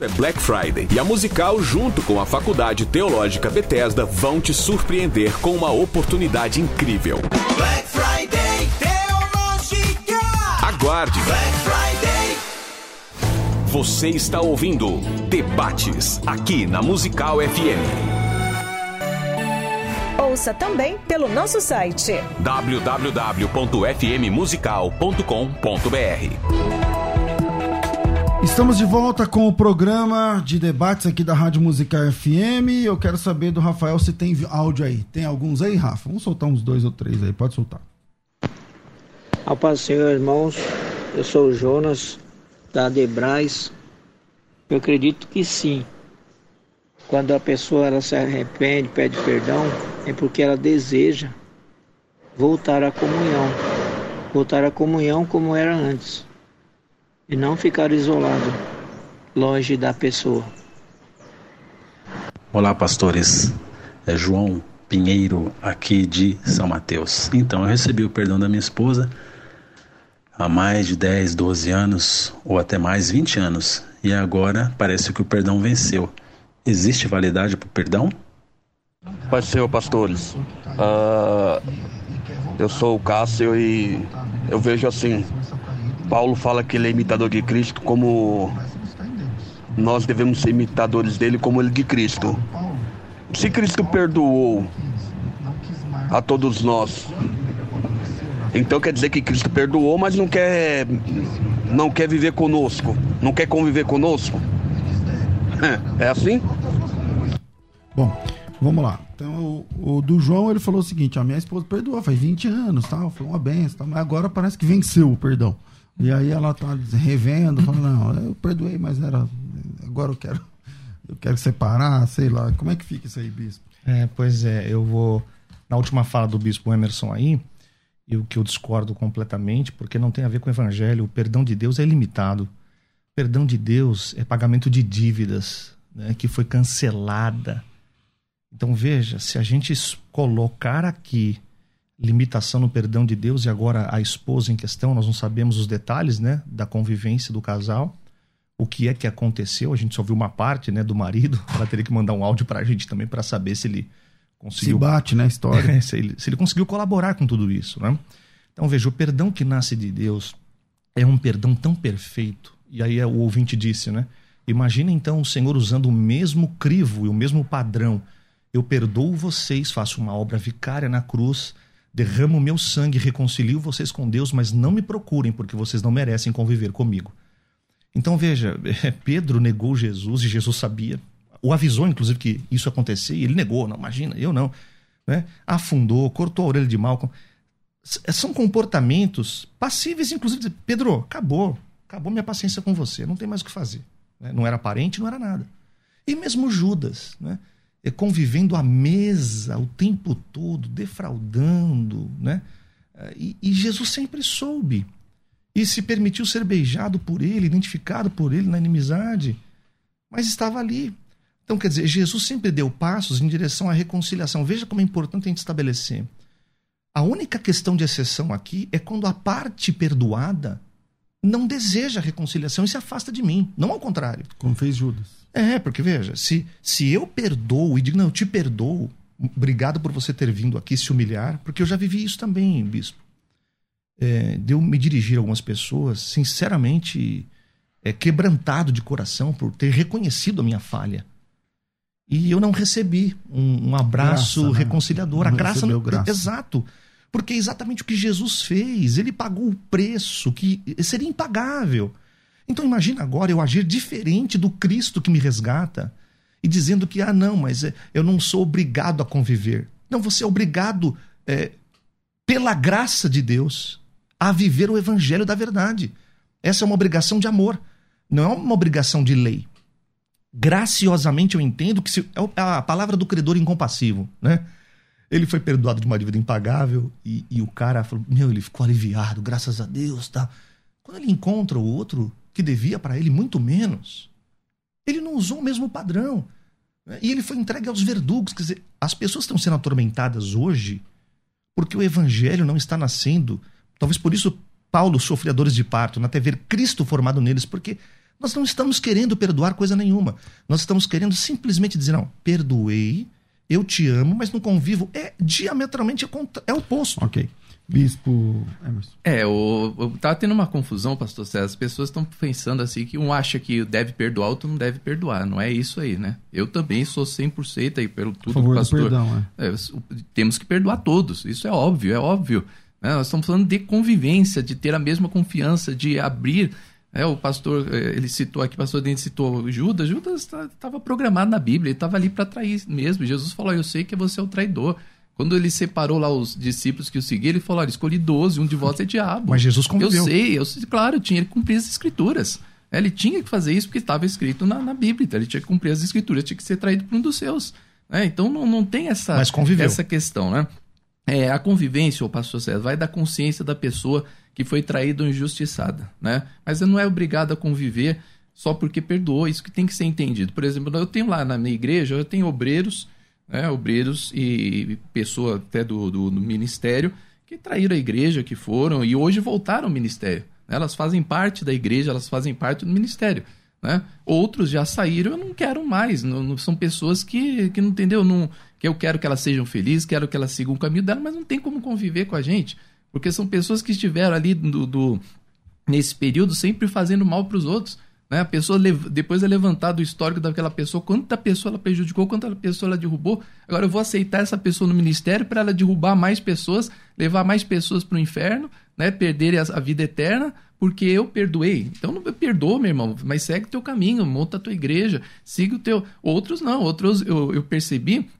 é Black Friday e a Musical, junto com a Faculdade Teológica Bethesda, vão te surpreender com uma oportunidade incrível. Black Friday Teológica! Aguarde! Black Friday! Você está ouvindo Debates aqui na Musical FM. Ouça também pelo nosso site www.fmmusical.com.br. Estamos de volta com o programa de debates aqui da Rádio Musical FM. Eu quero saber do Rafael se tem áudio aí. Tem alguns aí, Rafa? Vamos soltar uns dois ou três aí. Pode soltar. Ao Paz Senhor, irmãos. Eu sou o Jonas, da Debrais. Eu acredito que sim. Quando a pessoa ela se arrepende, pede perdão, é porque ela deseja voltar à comunhão, voltar à comunhão como era antes, e não ficar isolado, longe da pessoa. Olá, pastores. É João Pinheiro, aqui de São Mateus. Então, eu recebi o perdão da minha esposa há mais de 10, 12 anos, ou até mais 20 anos, e agora parece que o perdão venceu. Existe validade para o perdão? Pai Senhor, pastores, uh, eu sou o Cássio e eu vejo assim, Paulo fala que ele é imitador de Cristo como nós devemos ser imitadores dele como ele de Cristo. Se Cristo perdoou a todos nós, então quer dizer que Cristo perdoou, mas não quer não quer viver conosco, não quer conviver conosco? É assim? Bom, vamos lá. Então, o, o, do João, ele falou o seguinte: a minha esposa perdoou, faz 20 anos, tal, foi uma benção, mas agora parece que venceu o perdão. E aí ela tá revendo, falando, não, eu perdoei, mas era. Agora eu quero. Eu quero separar, sei lá. Como é que fica isso aí, bispo? É, pois é, eu vou. Na última fala do bispo Emerson aí, e o que eu discordo completamente, porque não tem a ver com o evangelho, o perdão de Deus é ilimitado perdão de Deus é pagamento de dívidas né, que foi cancelada. Então veja, se a gente colocar aqui limitação no perdão de Deus e agora a esposa em questão, nós não sabemos os detalhes né, da convivência do casal, o que é que aconteceu, a gente só viu uma parte né, do marido, ela teria que mandar um áudio para a gente também para saber se ele conseguiu... Se bate, né, história. se, ele, se ele conseguiu colaborar com tudo isso, né? Então veja, o perdão que nasce de Deus é um perdão tão perfeito, e aí o ouvinte disse, né? Imagina então o Senhor usando o mesmo crivo e o mesmo padrão. Eu perdoo vocês, faço uma obra vicária na cruz, derramo meu sangue, reconcilio vocês com Deus, mas não me procurem, porque vocês não merecem conviver comigo. Então veja, Pedro negou Jesus e Jesus sabia. O avisou, inclusive, que isso ia acontecer e ele negou. Não, imagina, eu não. Né? Afundou, cortou a orelha de Malcolm. São comportamentos passíveis, inclusive, de Pedro, acabou acabou minha paciência com você, não tem mais o que fazer. Né? Não era parente, não era nada. E mesmo Judas, né? Convivendo à mesa o tempo todo, defraudando, né? E, e, Jesus sempre soube. E se permitiu ser beijado por ele, identificado por ele na inimizade, mas estava ali. Então, quer dizer, Jesus sempre deu passos em direção à reconciliação. Veja como é importante a gente estabelecer. A única questão de exceção aqui é quando a parte perdoada não deseja reconciliação e se afasta de mim. Não ao contrário. Como fez Judas. É, porque veja, se, se eu perdoo e digo, não, eu te perdoo, obrigado por você ter vindo aqui se humilhar, porque eu já vivi isso também, bispo. É, de eu me dirigir a algumas pessoas, sinceramente, é, quebrantado de coração por ter reconhecido a minha falha. E eu não recebi um, um abraço graça, né? reconciliador. Não a graça não. Graça. Exato. Porque é exatamente o que Jesus fez. Ele pagou o preço que seria impagável. Então imagina agora eu agir diferente do Cristo que me resgata e dizendo que, ah, não, mas é, eu não sou obrigado a conviver. Não, você é obrigado, é, pela graça de Deus, a viver o evangelho da verdade. Essa é uma obrigação de amor, não é uma obrigação de lei. Graciosamente eu entendo que se, é a palavra do credor incompassivo, né? Ele foi perdoado de uma dívida impagável e, e o cara falou: Meu, ele ficou aliviado, graças a Deus. Tá. Quando ele encontra o outro que devia para ele muito menos, ele não usou o mesmo padrão. Né? E ele foi entregue aos verdugos. Quer dizer, as pessoas estão sendo atormentadas hoje porque o evangelho não está nascendo. Talvez por isso Paulo sofria dores de parto, até ver Cristo formado neles, porque nós não estamos querendo perdoar coisa nenhuma. Nós estamos querendo simplesmente dizer: Não, perdoei eu te amo, mas no convivo é diametralmente é oposto. Ok. Bispo Emerson. É, o, tá tendo uma confusão, pastor César. As pessoas estão pensando assim que um acha que deve perdoar, outro não deve perdoar. Não é isso aí, né? Eu também sou 100% aí pelo tudo do pastor. Perdão, é. É, temos que perdoar todos. Isso é óbvio, é óbvio. Né? Nós estamos falando de convivência, de ter a mesma confiança, de abrir é, o pastor, é, ele citou aqui, o pastor Dente citou Judas. Judas estava programado na Bíblia, ele estava ali para trair mesmo. Jesus falou: Eu sei que você é o traidor. Quando ele separou lá os discípulos que o seguiam, ele falou: Olha, escolhi 12, um de vós é diabo. Mas Jesus conviveu. Eu sei, eu sei, claro, tinha, ele cumpria as escrituras. Ele tinha que fazer isso porque estava escrito na, na Bíblia, então ele tinha que cumprir as escrituras, tinha que ser traído por um dos seus. Né? Então não, não tem essa, essa questão, né? É, a convivência, o pastor César, vai da consciência da pessoa que foi traída ou injustiçada, né? Mas não é obrigado a conviver só porque perdoou, isso que tem que ser entendido. Por exemplo, eu tenho lá na minha igreja, eu tenho obreiros, né, obreiros e pessoa até do, do, do ministério que traíram a igreja, que foram e hoje voltaram ao ministério. Né? Elas fazem parte da igreja, elas fazem parte do ministério. Né? Outros já saíram, eu não quero mais. Não, não, são pessoas que, que não entendeu, não, que eu quero que elas sejam felizes, quero que elas sigam o caminho dela, mas não tem como conviver com a gente, porque são pessoas que estiveram ali do, do nesse período sempre fazendo mal para os outros. Né? A pessoa depois é levantado o histórico daquela pessoa, quanta pessoa ela prejudicou, quanta pessoa ela derrubou. Agora eu vou aceitar essa pessoa no ministério para ela derrubar mais pessoas, levar mais pessoas para o inferno, né? perder a, vida eterna, porque eu perdoei. Então não perdoa, meu irmão, mas segue o teu caminho, monta a tua igreja, siga o teu. Outros não, outros eu, eu percebi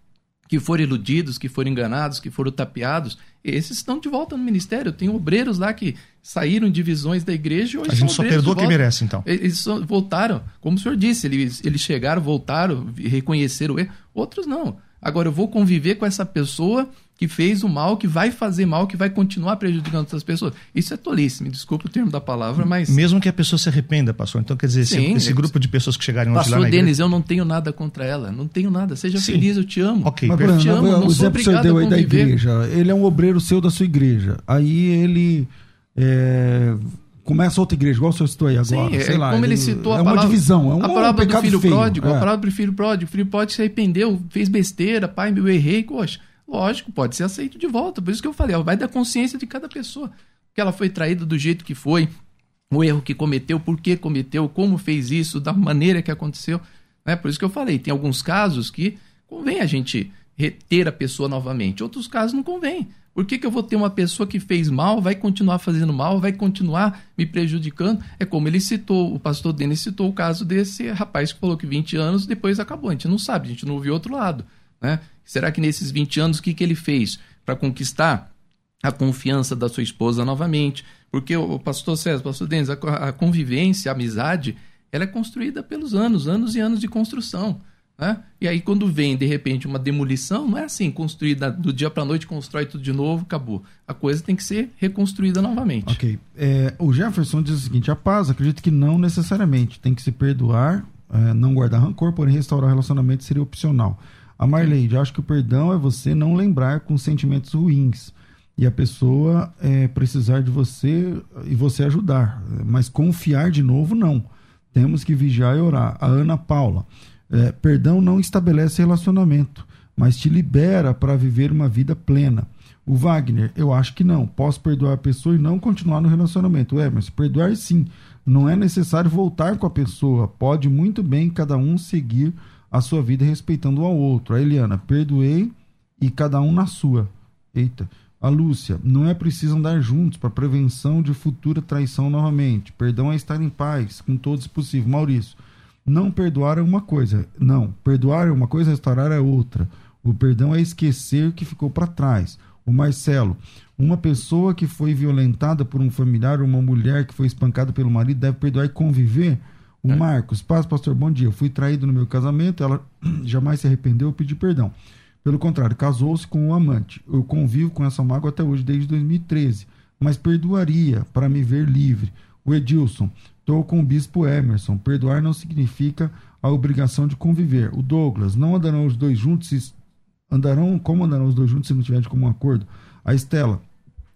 que foram iludidos, que foram enganados, que foram tapeados, esses estão de volta no ministério. Tem obreiros lá que saíram de divisões da igreja e hoje A gente só perdoa quem merece, então. Eles voltaram, como o senhor disse, eles, eles chegaram, voltaram, reconheceram o erro. Outros não. Agora eu vou conviver com essa pessoa que fez o mal, que vai fazer mal, que vai continuar prejudicando outras pessoas. Isso é tolice, me desculpa o termo da palavra, mas. Mesmo que a pessoa se arrependa, pastor. Então, quer dizer, Sim, esse, esse grupo de pessoas que chegarem pastor lá na Denis, igreja... eu não tenho nada contra ela. Não tenho nada. Seja Sim. feliz, eu te amo. Ok, mas, eu te amo, não o exemplo que o senhor deu aí da igreja. Ele é um obreiro seu da sua igreja. Aí ele. É começa outra igreja, igual o senhor citou aí agora. Sim, sei é, lá, como ele, ele citou é a palavra, uma divisão, é um, a palavra um do filho feio, pródigo, é. a palavra do filho pródigo, o filho pródigo se arrependeu, fez besteira, pai, eu errei, poxa. Lógico, pode ser aceito de volta. Por isso que eu falei, vai da consciência de cada pessoa. Que ela foi traída do jeito que foi, o erro que cometeu, por que cometeu, como fez isso, da maneira que aconteceu. Né? Por isso que eu falei, tem alguns casos que convém a gente reter a pessoa novamente. Outros casos não convém. Por que, que eu vou ter uma pessoa que fez mal, vai continuar fazendo mal, vai continuar me prejudicando? É como ele citou, o pastor Denis citou o caso desse rapaz que falou que 20 anos depois acabou. A gente não sabe, a gente não viu outro lado. Né? Será que nesses 20 anos o que, que ele fez para conquistar a confiança da sua esposa novamente? Porque o pastor César, o pastor Denis, a, a convivência, a amizade, ela é construída pelos anos, anos e anos de construção. Né? E aí, quando vem, de repente, uma demolição, não é assim, construída do dia para a noite, constrói tudo de novo, acabou. A coisa tem que ser reconstruída novamente. Ok. É, o Jefferson diz o seguinte: a paz, acredito que não necessariamente. Tem que se perdoar, é, não guardar rancor, porém restaurar o relacionamento seria opcional. A Marleide, acho que o perdão é você não lembrar com sentimentos ruins e a pessoa é, precisar de você e você ajudar, mas confiar de novo não. Temos que vigiar e orar. A Ana Paula, é, perdão não estabelece relacionamento, mas te libera para viver uma vida plena. O Wagner, eu acho que não. Posso perdoar a pessoa e não continuar no relacionamento. É, mas perdoar sim. Não é necessário voltar com a pessoa. Pode muito bem cada um seguir a sua vida respeitando um ao outro. A Eliana, perdoei e cada um na sua. Eita. A Lúcia, não é preciso andar juntos para prevenção de futura traição novamente. Perdão é estar em paz com todos possível. Maurício, não perdoar é uma coisa. Não, perdoar é uma coisa, restaurar é outra. O perdão é esquecer o que ficou para trás. O Marcelo, uma pessoa que foi violentada por um familiar, uma mulher que foi espancada pelo marido, deve perdoar e conviver o é. Marcos, paz, pastor, bom dia. Eu fui traído no meu casamento, ela jamais se arrependeu, eu pedi perdão. Pelo contrário, casou-se com o um amante. Eu convivo com essa mágoa até hoje, desde 2013. Mas perdoaria para me ver livre. O Edilson, estou com o bispo Emerson. Perdoar não significa a obrigação de conviver. O Douglas, não andarão os dois juntos se andarão como andarão os dois juntos se não tiverem de comum acordo. A Estela,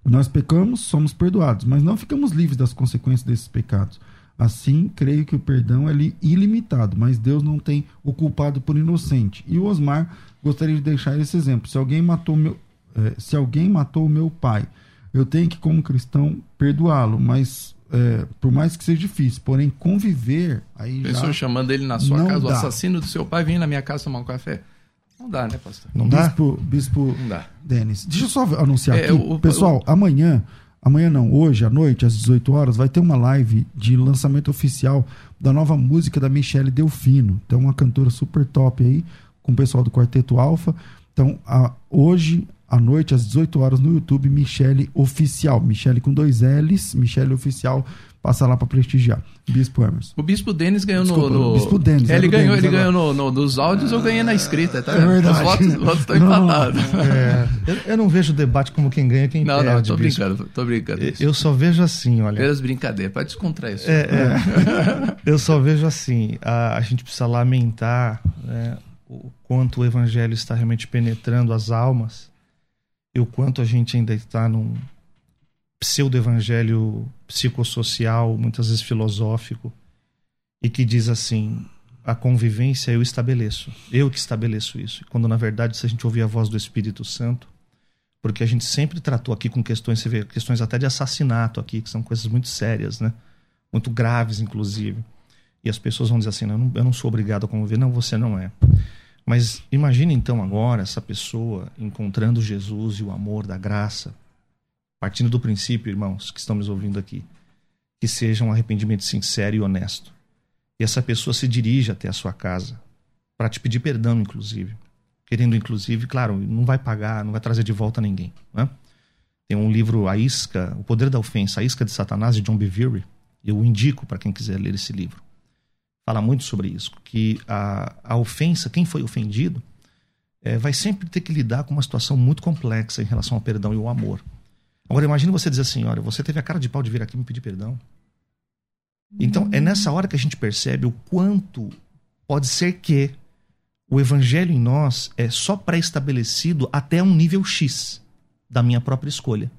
nós pecamos, somos perdoados, mas não ficamos livres das consequências desses pecados. Assim, creio que o perdão é ilimitado, mas Deus não tem o culpado por inocente. E o Osmar gostaria de deixar esse exemplo. Se alguém matou meu, é, se alguém matou o meu pai, eu tenho que, como cristão, perdoá-lo, mas é, por mais que seja difícil, porém conviver aí Pessoa chamando ele na sua casa, dá. o assassino do seu pai vem na minha casa tomar um café. Não dá, né, pastor? Não bispo, dá? Bispo não dá. Denis, deixa eu só anunciar é, aqui. O, Pessoal, o, amanhã Amanhã não, hoje à noite, às 18 horas, vai ter uma live de lançamento oficial da nova música da Michelle Delfino. Então, uma cantora super top aí, com o pessoal do Quarteto Alfa. Então, a, hoje, à noite, às 18 horas, no YouTube, Michele Oficial. Michele com dois L's, Michele Oficial passa lá para prestigiar. Bispo Emerson. O Bispo Denis ganhou Desculpa, no, no... Bispo Denis. É, ele ganhou, ele ganhou no, no, nos áudios, eu ganhei na escrita, tá? É verdade. Os votos, os votos estão empatados. É, eu, eu, não vejo debate como quem ganha quem não, perde. Não, não, tô bispo. brincando, tô brincando. Eu só vejo assim, olha. Pelas brincadeiras, pode descontrair isso. É, é. eu só vejo assim, a, a gente precisa lamentar né, o quanto o evangelho está realmente penetrando as almas e o quanto a gente ainda está num pseudo-evangelho psicossocial, muitas vezes filosófico, e que diz assim: a convivência eu estabeleço, eu que estabeleço isso. Quando na verdade, se a gente ouvir a voz do Espírito Santo, porque a gente sempre tratou aqui com questões, você vê, questões até de assassinato aqui, que são coisas muito sérias, né? Muito graves, inclusive. E as pessoas vão dizer assim: não, eu não sou obrigado a conviver. Não, você não é. Mas imagine então agora essa pessoa encontrando Jesus e o amor da graça, partindo do princípio, irmãos, que estão ouvindo aqui, que seja um arrependimento sincero e honesto. E essa pessoa se dirige até a sua casa para te pedir perdão, inclusive. Querendo, inclusive, claro, não vai pagar, não vai trazer de volta ninguém. Né? Tem um livro, A Isca, O Poder da Ofensa, A Isca de Satanás, de John Bevere. Eu indico para quem quiser ler esse livro. Fala muito sobre isso, que a, a ofensa, quem foi ofendido, é, vai sempre ter que lidar com uma situação muito complexa em relação ao perdão e ao amor. Agora imagine você dizer assim, olha, você teve a cara de pau de vir aqui me pedir perdão. Então é nessa hora que a gente percebe o quanto pode ser que o evangelho em nós é só pré-estabelecido até um nível X da minha própria escolha.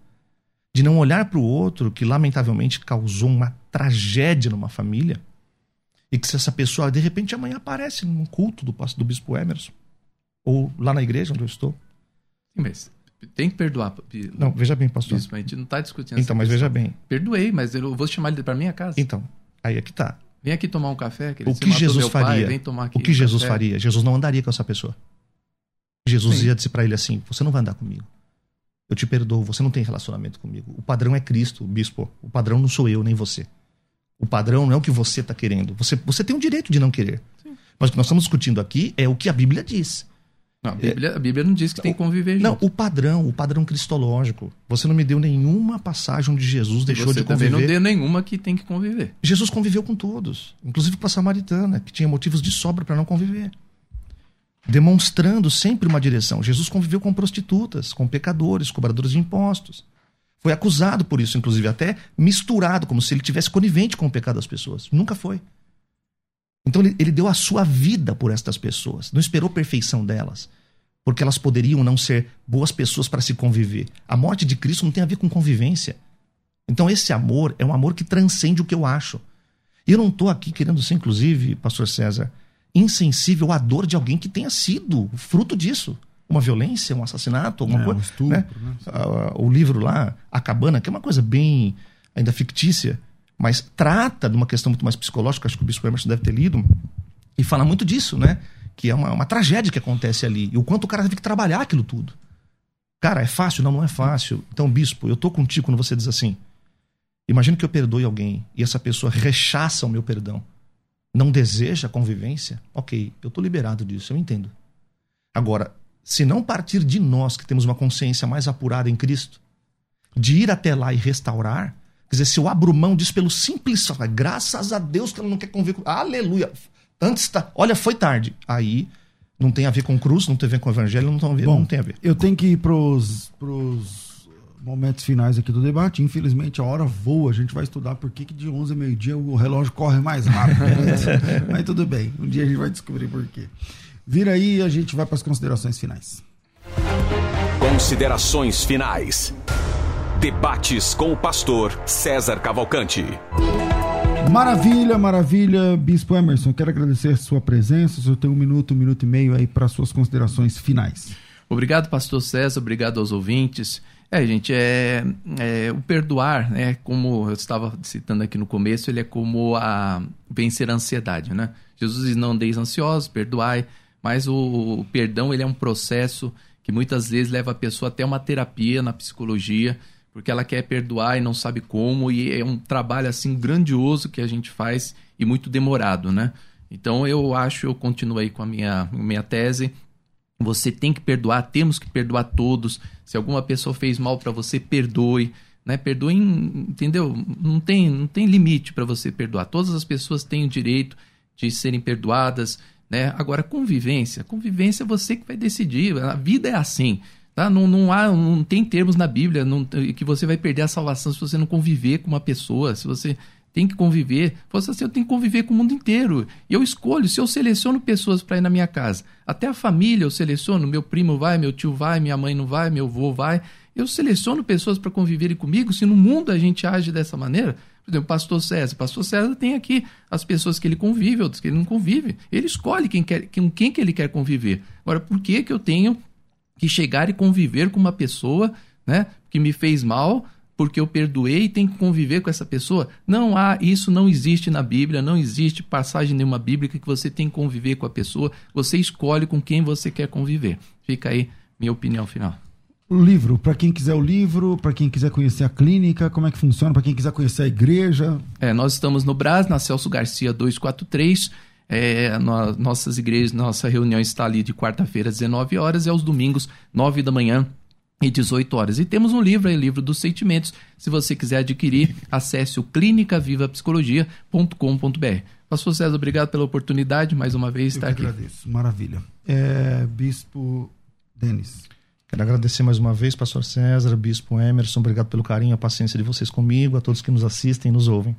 De não olhar para o outro que lamentavelmente causou uma tragédia numa família e que se essa pessoa de repente amanhã aparece num culto do, do bispo Emerson ou lá na igreja onde eu estou. Sim, mas tem que perdoar. Não, veja bem, pastor. Isso, a gente não está discutindo Então, mas veja bem. Perdoei, mas eu vou chamar ele para minha casa. Então, aí é que tá. Vem aqui tomar um café. O que Jesus faria? Pai, o que um Jesus café. faria? Jesus não andaria com essa pessoa. Jesus Sim. ia dizer para ele assim: Você não vai andar comigo. Eu te perdoo, você não tem relacionamento comigo. O padrão é Cristo, bispo. O padrão não sou eu nem você. O padrão não é o que você está querendo. Você, você tem o direito de não querer. Sim. Mas o que nós estamos discutindo aqui é o que a Bíblia diz. Não, a, Bíblia, a, Bíblia, não diz que tem que conviver Não, o padrão, o padrão cristológico. Você não me deu nenhuma passagem onde Jesus deixou de conviver. Você não deu nenhuma que tem que conviver. Jesus conviveu com todos, inclusive com a samaritana, que tinha motivos de sobra para não conviver. Demonstrando sempre uma direção. Jesus conviveu com prostitutas, com pecadores, cobradores de impostos. Foi acusado por isso, inclusive, até misturado, como se ele tivesse conivente com o pecado das pessoas. Nunca foi. Então ele, ele deu a sua vida por estas pessoas, não esperou perfeição delas, porque elas poderiam não ser boas pessoas para se conviver. A morte de Cristo não tem a ver com convivência. Então esse amor é um amor que transcende o que eu acho. E eu não estou aqui querendo ser, inclusive, pastor César, insensível à dor de alguém que tenha sido fruto disso. Uma violência, um assassinato, alguma é, coisa. Um estupro, né? Né? O livro lá, A Cabana, que é uma coisa bem ainda fictícia, mas trata de uma questão muito mais psicológica, acho que o Bispo Emerson deve ter lido, e fala muito disso, né? Que é uma, uma tragédia que acontece ali, e o quanto o cara teve que trabalhar aquilo tudo. Cara, é fácil? Não, não é fácil. Então, Bispo, eu tô contigo quando você diz assim, imagina que eu perdoe alguém, e essa pessoa rechaça o meu perdão, não deseja a convivência, ok, eu tô liberado disso, eu entendo. Agora, se não partir de nós, que temos uma consciência mais apurada em Cristo, de ir até lá e restaurar, Quer dizer, se eu abro mão disso pelo simples. Graças a Deus que ela não quer conviver com. Aleluia! Antes tá. Olha, foi tarde. Aí não tem a ver com cruz, não tem a ver com o evangelho, não tem a ver. Bom, não tem a ver. Eu tenho que ir pros, pros momentos finais aqui do debate. Infelizmente a hora voa, a gente vai estudar por que, que de 11 a meio-dia o relógio corre mais rápido. Mas tudo bem, um dia a gente vai descobrir por quê. Vira aí e a gente vai para as considerações finais. Considerações finais. Debates com o pastor César Cavalcante. Maravilha, maravilha, Bispo Emerson. Quero agradecer a sua presença. O senhor tem um minuto, um minuto e meio aí para suas considerações finais. Obrigado, pastor César. Obrigado aos ouvintes. É, gente, é, é, o perdoar, né, como eu estava citando aqui no começo, ele é como a vencer a ansiedade, né? Jesus diz, não andeis ansiosos, perdoai, mas o, o perdão, ele é um processo que muitas vezes leva a pessoa até uma terapia na psicologia, porque ela quer perdoar e não sabe como, e é um trabalho assim grandioso que a gente faz e muito demorado, né? Então eu acho, eu continuo aí com a minha, minha tese, Você tem que perdoar, temos que perdoar todos. Se alguma pessoa fez mal para você, perdoe. Né? Perdoe, entendeu? Não tem, não tem limite para você perdoar. Todas as pessoas têm o direito de serem perdoadas. Né? Agora, convivência. Convivência é você que vai decidir. A vida é assim. Tá? Não, não, há, não tem termos na Bíblia não, que você vai perder a salvação se você não conviver com uma pessoa, se você tem que conviver. Fosse assim, eu tenho que conviver com o mundo inteiro. E eu escolho, se eu seleciono pessoas para ir na minha casa, até a família eu seleciono, meu primo vai, meu tio vai, minha mãe não vai, meu avô vai. Eu seleciono pessoas para conviverem comigo. Se no mundo a gente age dessa maneira, por exemplo, o pastor César. O pastor César tem aqui as pessoas que ele convive, outras que ele não convive. Ele escolhe quem quer, com quem que ele quer conviver. Agora, por que, que eu tenho que chegar e conviver com uma pessoa né, que me fez mal, porque eu perdoei e tenho que conviver com essa pessoa. Não há, isso não existe na Bíblia, não existe passagem nenhuma bíblica que você tem que conviver com a pessoa, você escolhe com quem você quer conviver. Fica aí minha opinião final. O livro, para quem quiser o livro, para quem quiser conhecer a clínica, como é que funciona, para quem quiser conhecer a igreja. É, nós estamos no Brás, na Celso Garcia 243. É, no, nossas igrejas, nossa reunião está ali de quarta-feira às 19 horas e aos domingos, 9 da manhã e 18 horas. E temos um livro aí, livro dos sentimentos. Se você quiser adquirir, acesse o clinicavivapsicologia.com.br. Pastor César, obrigado pela oportunidade mais uma vez Eu estar aqui. agradeço, maravilha. É, Bispo Denis. Quero agradecer mais uma vez, pastor César, bispo Emerson, obrigado pelo carinho, a paciência de vocês comigo, a todos que nos assistem e nos ouvem.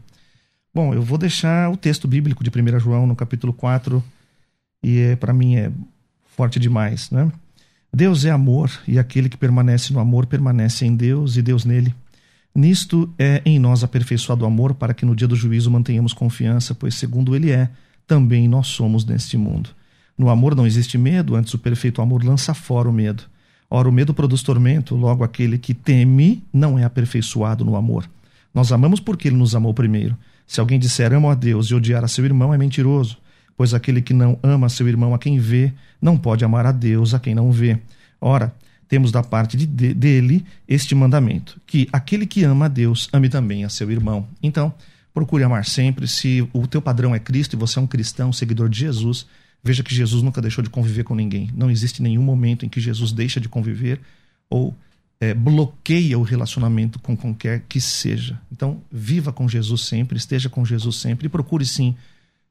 Bom, eu vou deixar o texto bíblico de 1 João no capítulo 4, e é, para mim é forte demais, né? Deus é amor, e aquele que permanece no amor permanece em Deus e Deus nele. Nisto é em nós aperfeiçoado o amor, para que no dia do juízo mantenhamos confiança, pois segundo ele é, também nós somos neste mundo. No amor não existe medo, antes o perfeito amor lança fora o medo. Ora, o medo produz tormento, logo aquele que teme não é aperfeiçoado no amor. Nós amamos porque ele nos amou primeiro. Se alguém disser amo a Deus e odiar a seu irmão, é mentiroso, pois aquele que não ama seu irmão a quem vê, não pode amar a Deus a quem não vê. Ora, temos da parte de, de, dele este mandamento: que aquele que ama a Deus ame também a seu irmão. Então, procure amar sempre. Se o teu padrão é Cristo e você é um cristão, seguidor de Jesus, veja que Jesus nunca deixou de conviver com ninguém. Não existe nenhum momento em que Jesus deixa de conviver ou é, bloqueia o relacionamento com qualquer que seja. Então, viva com Jesus sempre, esteja com Jesus sempre e procure sim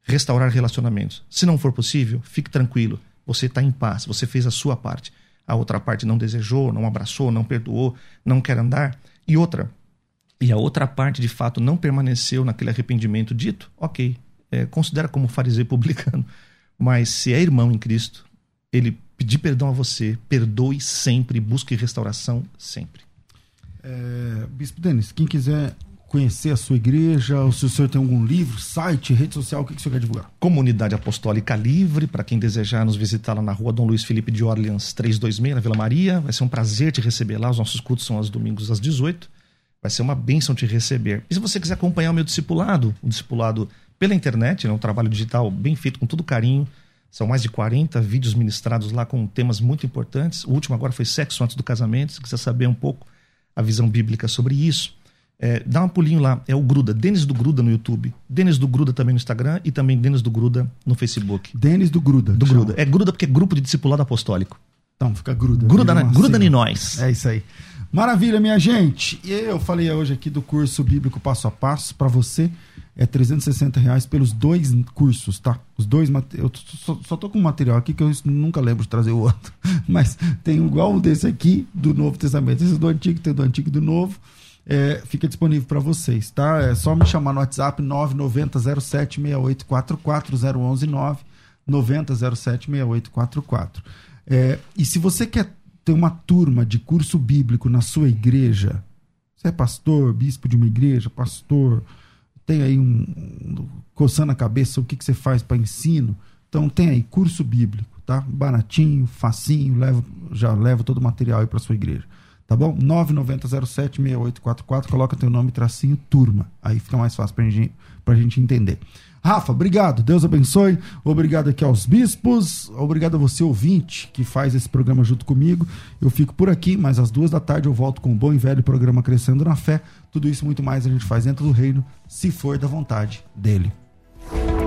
restaurar relacionamentos. Se não for possível, fique tranquilo. Você está em paz, você fez a sua parte. A outra parte não desejou, não abraçou, não perdoou, não quer andar. E outra, e a outra parte de fato não permaneceu naquele arrependimento dito, ok, é, considera como fariseu publicano. Mas se é irmão em Cristo, ele pedir perdão a você, perdoe sempre, busque restauração sempre. É, Bispo Denis, quem quiser conhecer a sua igreja, ou se o senhor tem algum livro, site, rede social, o que, que o senhor quer divulgar? Comunidade Apostólica Livre, para quem desejar nos visitar lá na rua Dom Luiz Felipe de Orleans 326, na Vila Maria. Vai ser um prazer te receber lá. Os nossos cultos são aos domingos às 18. Vai ser uma bênção te receber. E se você quiser acompanhar o meu discipulado, o discipulado pela internet, né, um trabalho digital bem feito, com todo carinho. São mais de 40 vídeos ministrados lá com temas muito importantes. O último agora foi sexo antes do casamento. Se quiser saber um pouco a visão bíblica sobre isso, é, dá um pulinho lá. É o Gruda, Denis do Gruda no YouTube. Denis do Gruda também no Instagram e também Denis do Gruda no Facebook. Denis do Gruda. Do Gruda. É Gruda porque é grupo de discipulado apostólico. Então, fica Gruda. Gruda, na, gruda em nós. É isso aí. Maravilha, minha gente. E eu falei hoje aqui do curso bíblico passo a passo para você. É 360 reais pelos dois cursos, tá? Os dois Eu só, só tô com um material aqui que eu nunca lembro de trazer o outro. Mas tem igual desse aqui do Novo Testamento. Esse é do Antigo, tem do Antigo e do Novo. É, fica disponível para vocês, tá? É só me chamar no WhatsApp 990076844 011 990076844. É, e se você quer ter uma turma de curso bíblico na sua igreja, você é pastor, bispo de uma igreja, pastor, tem aí um, um coçando a cabeça o que, que você faz para ensino, então tem aí curso bíblico, tá? Baratinho, facinho, leva, já leva todo o material aí para sua igreja. Tá bom? 9907-6844, coloca teu nome, tracinho, turma. Aí fica mais fácil pra gente, pra gente entender. Rafa, obrigado. Deus abençoe. Obrigado aqui aos bispos. Obrigado a você, ouvinte, que faz esse programa junto comigo. Eu fico por aqui, mas às duas da tarde eu volto com o um bom e velho programa Crescendo na Fé. Tudo isso muito mais a gente faz dentro do reino, se for da vontade dele.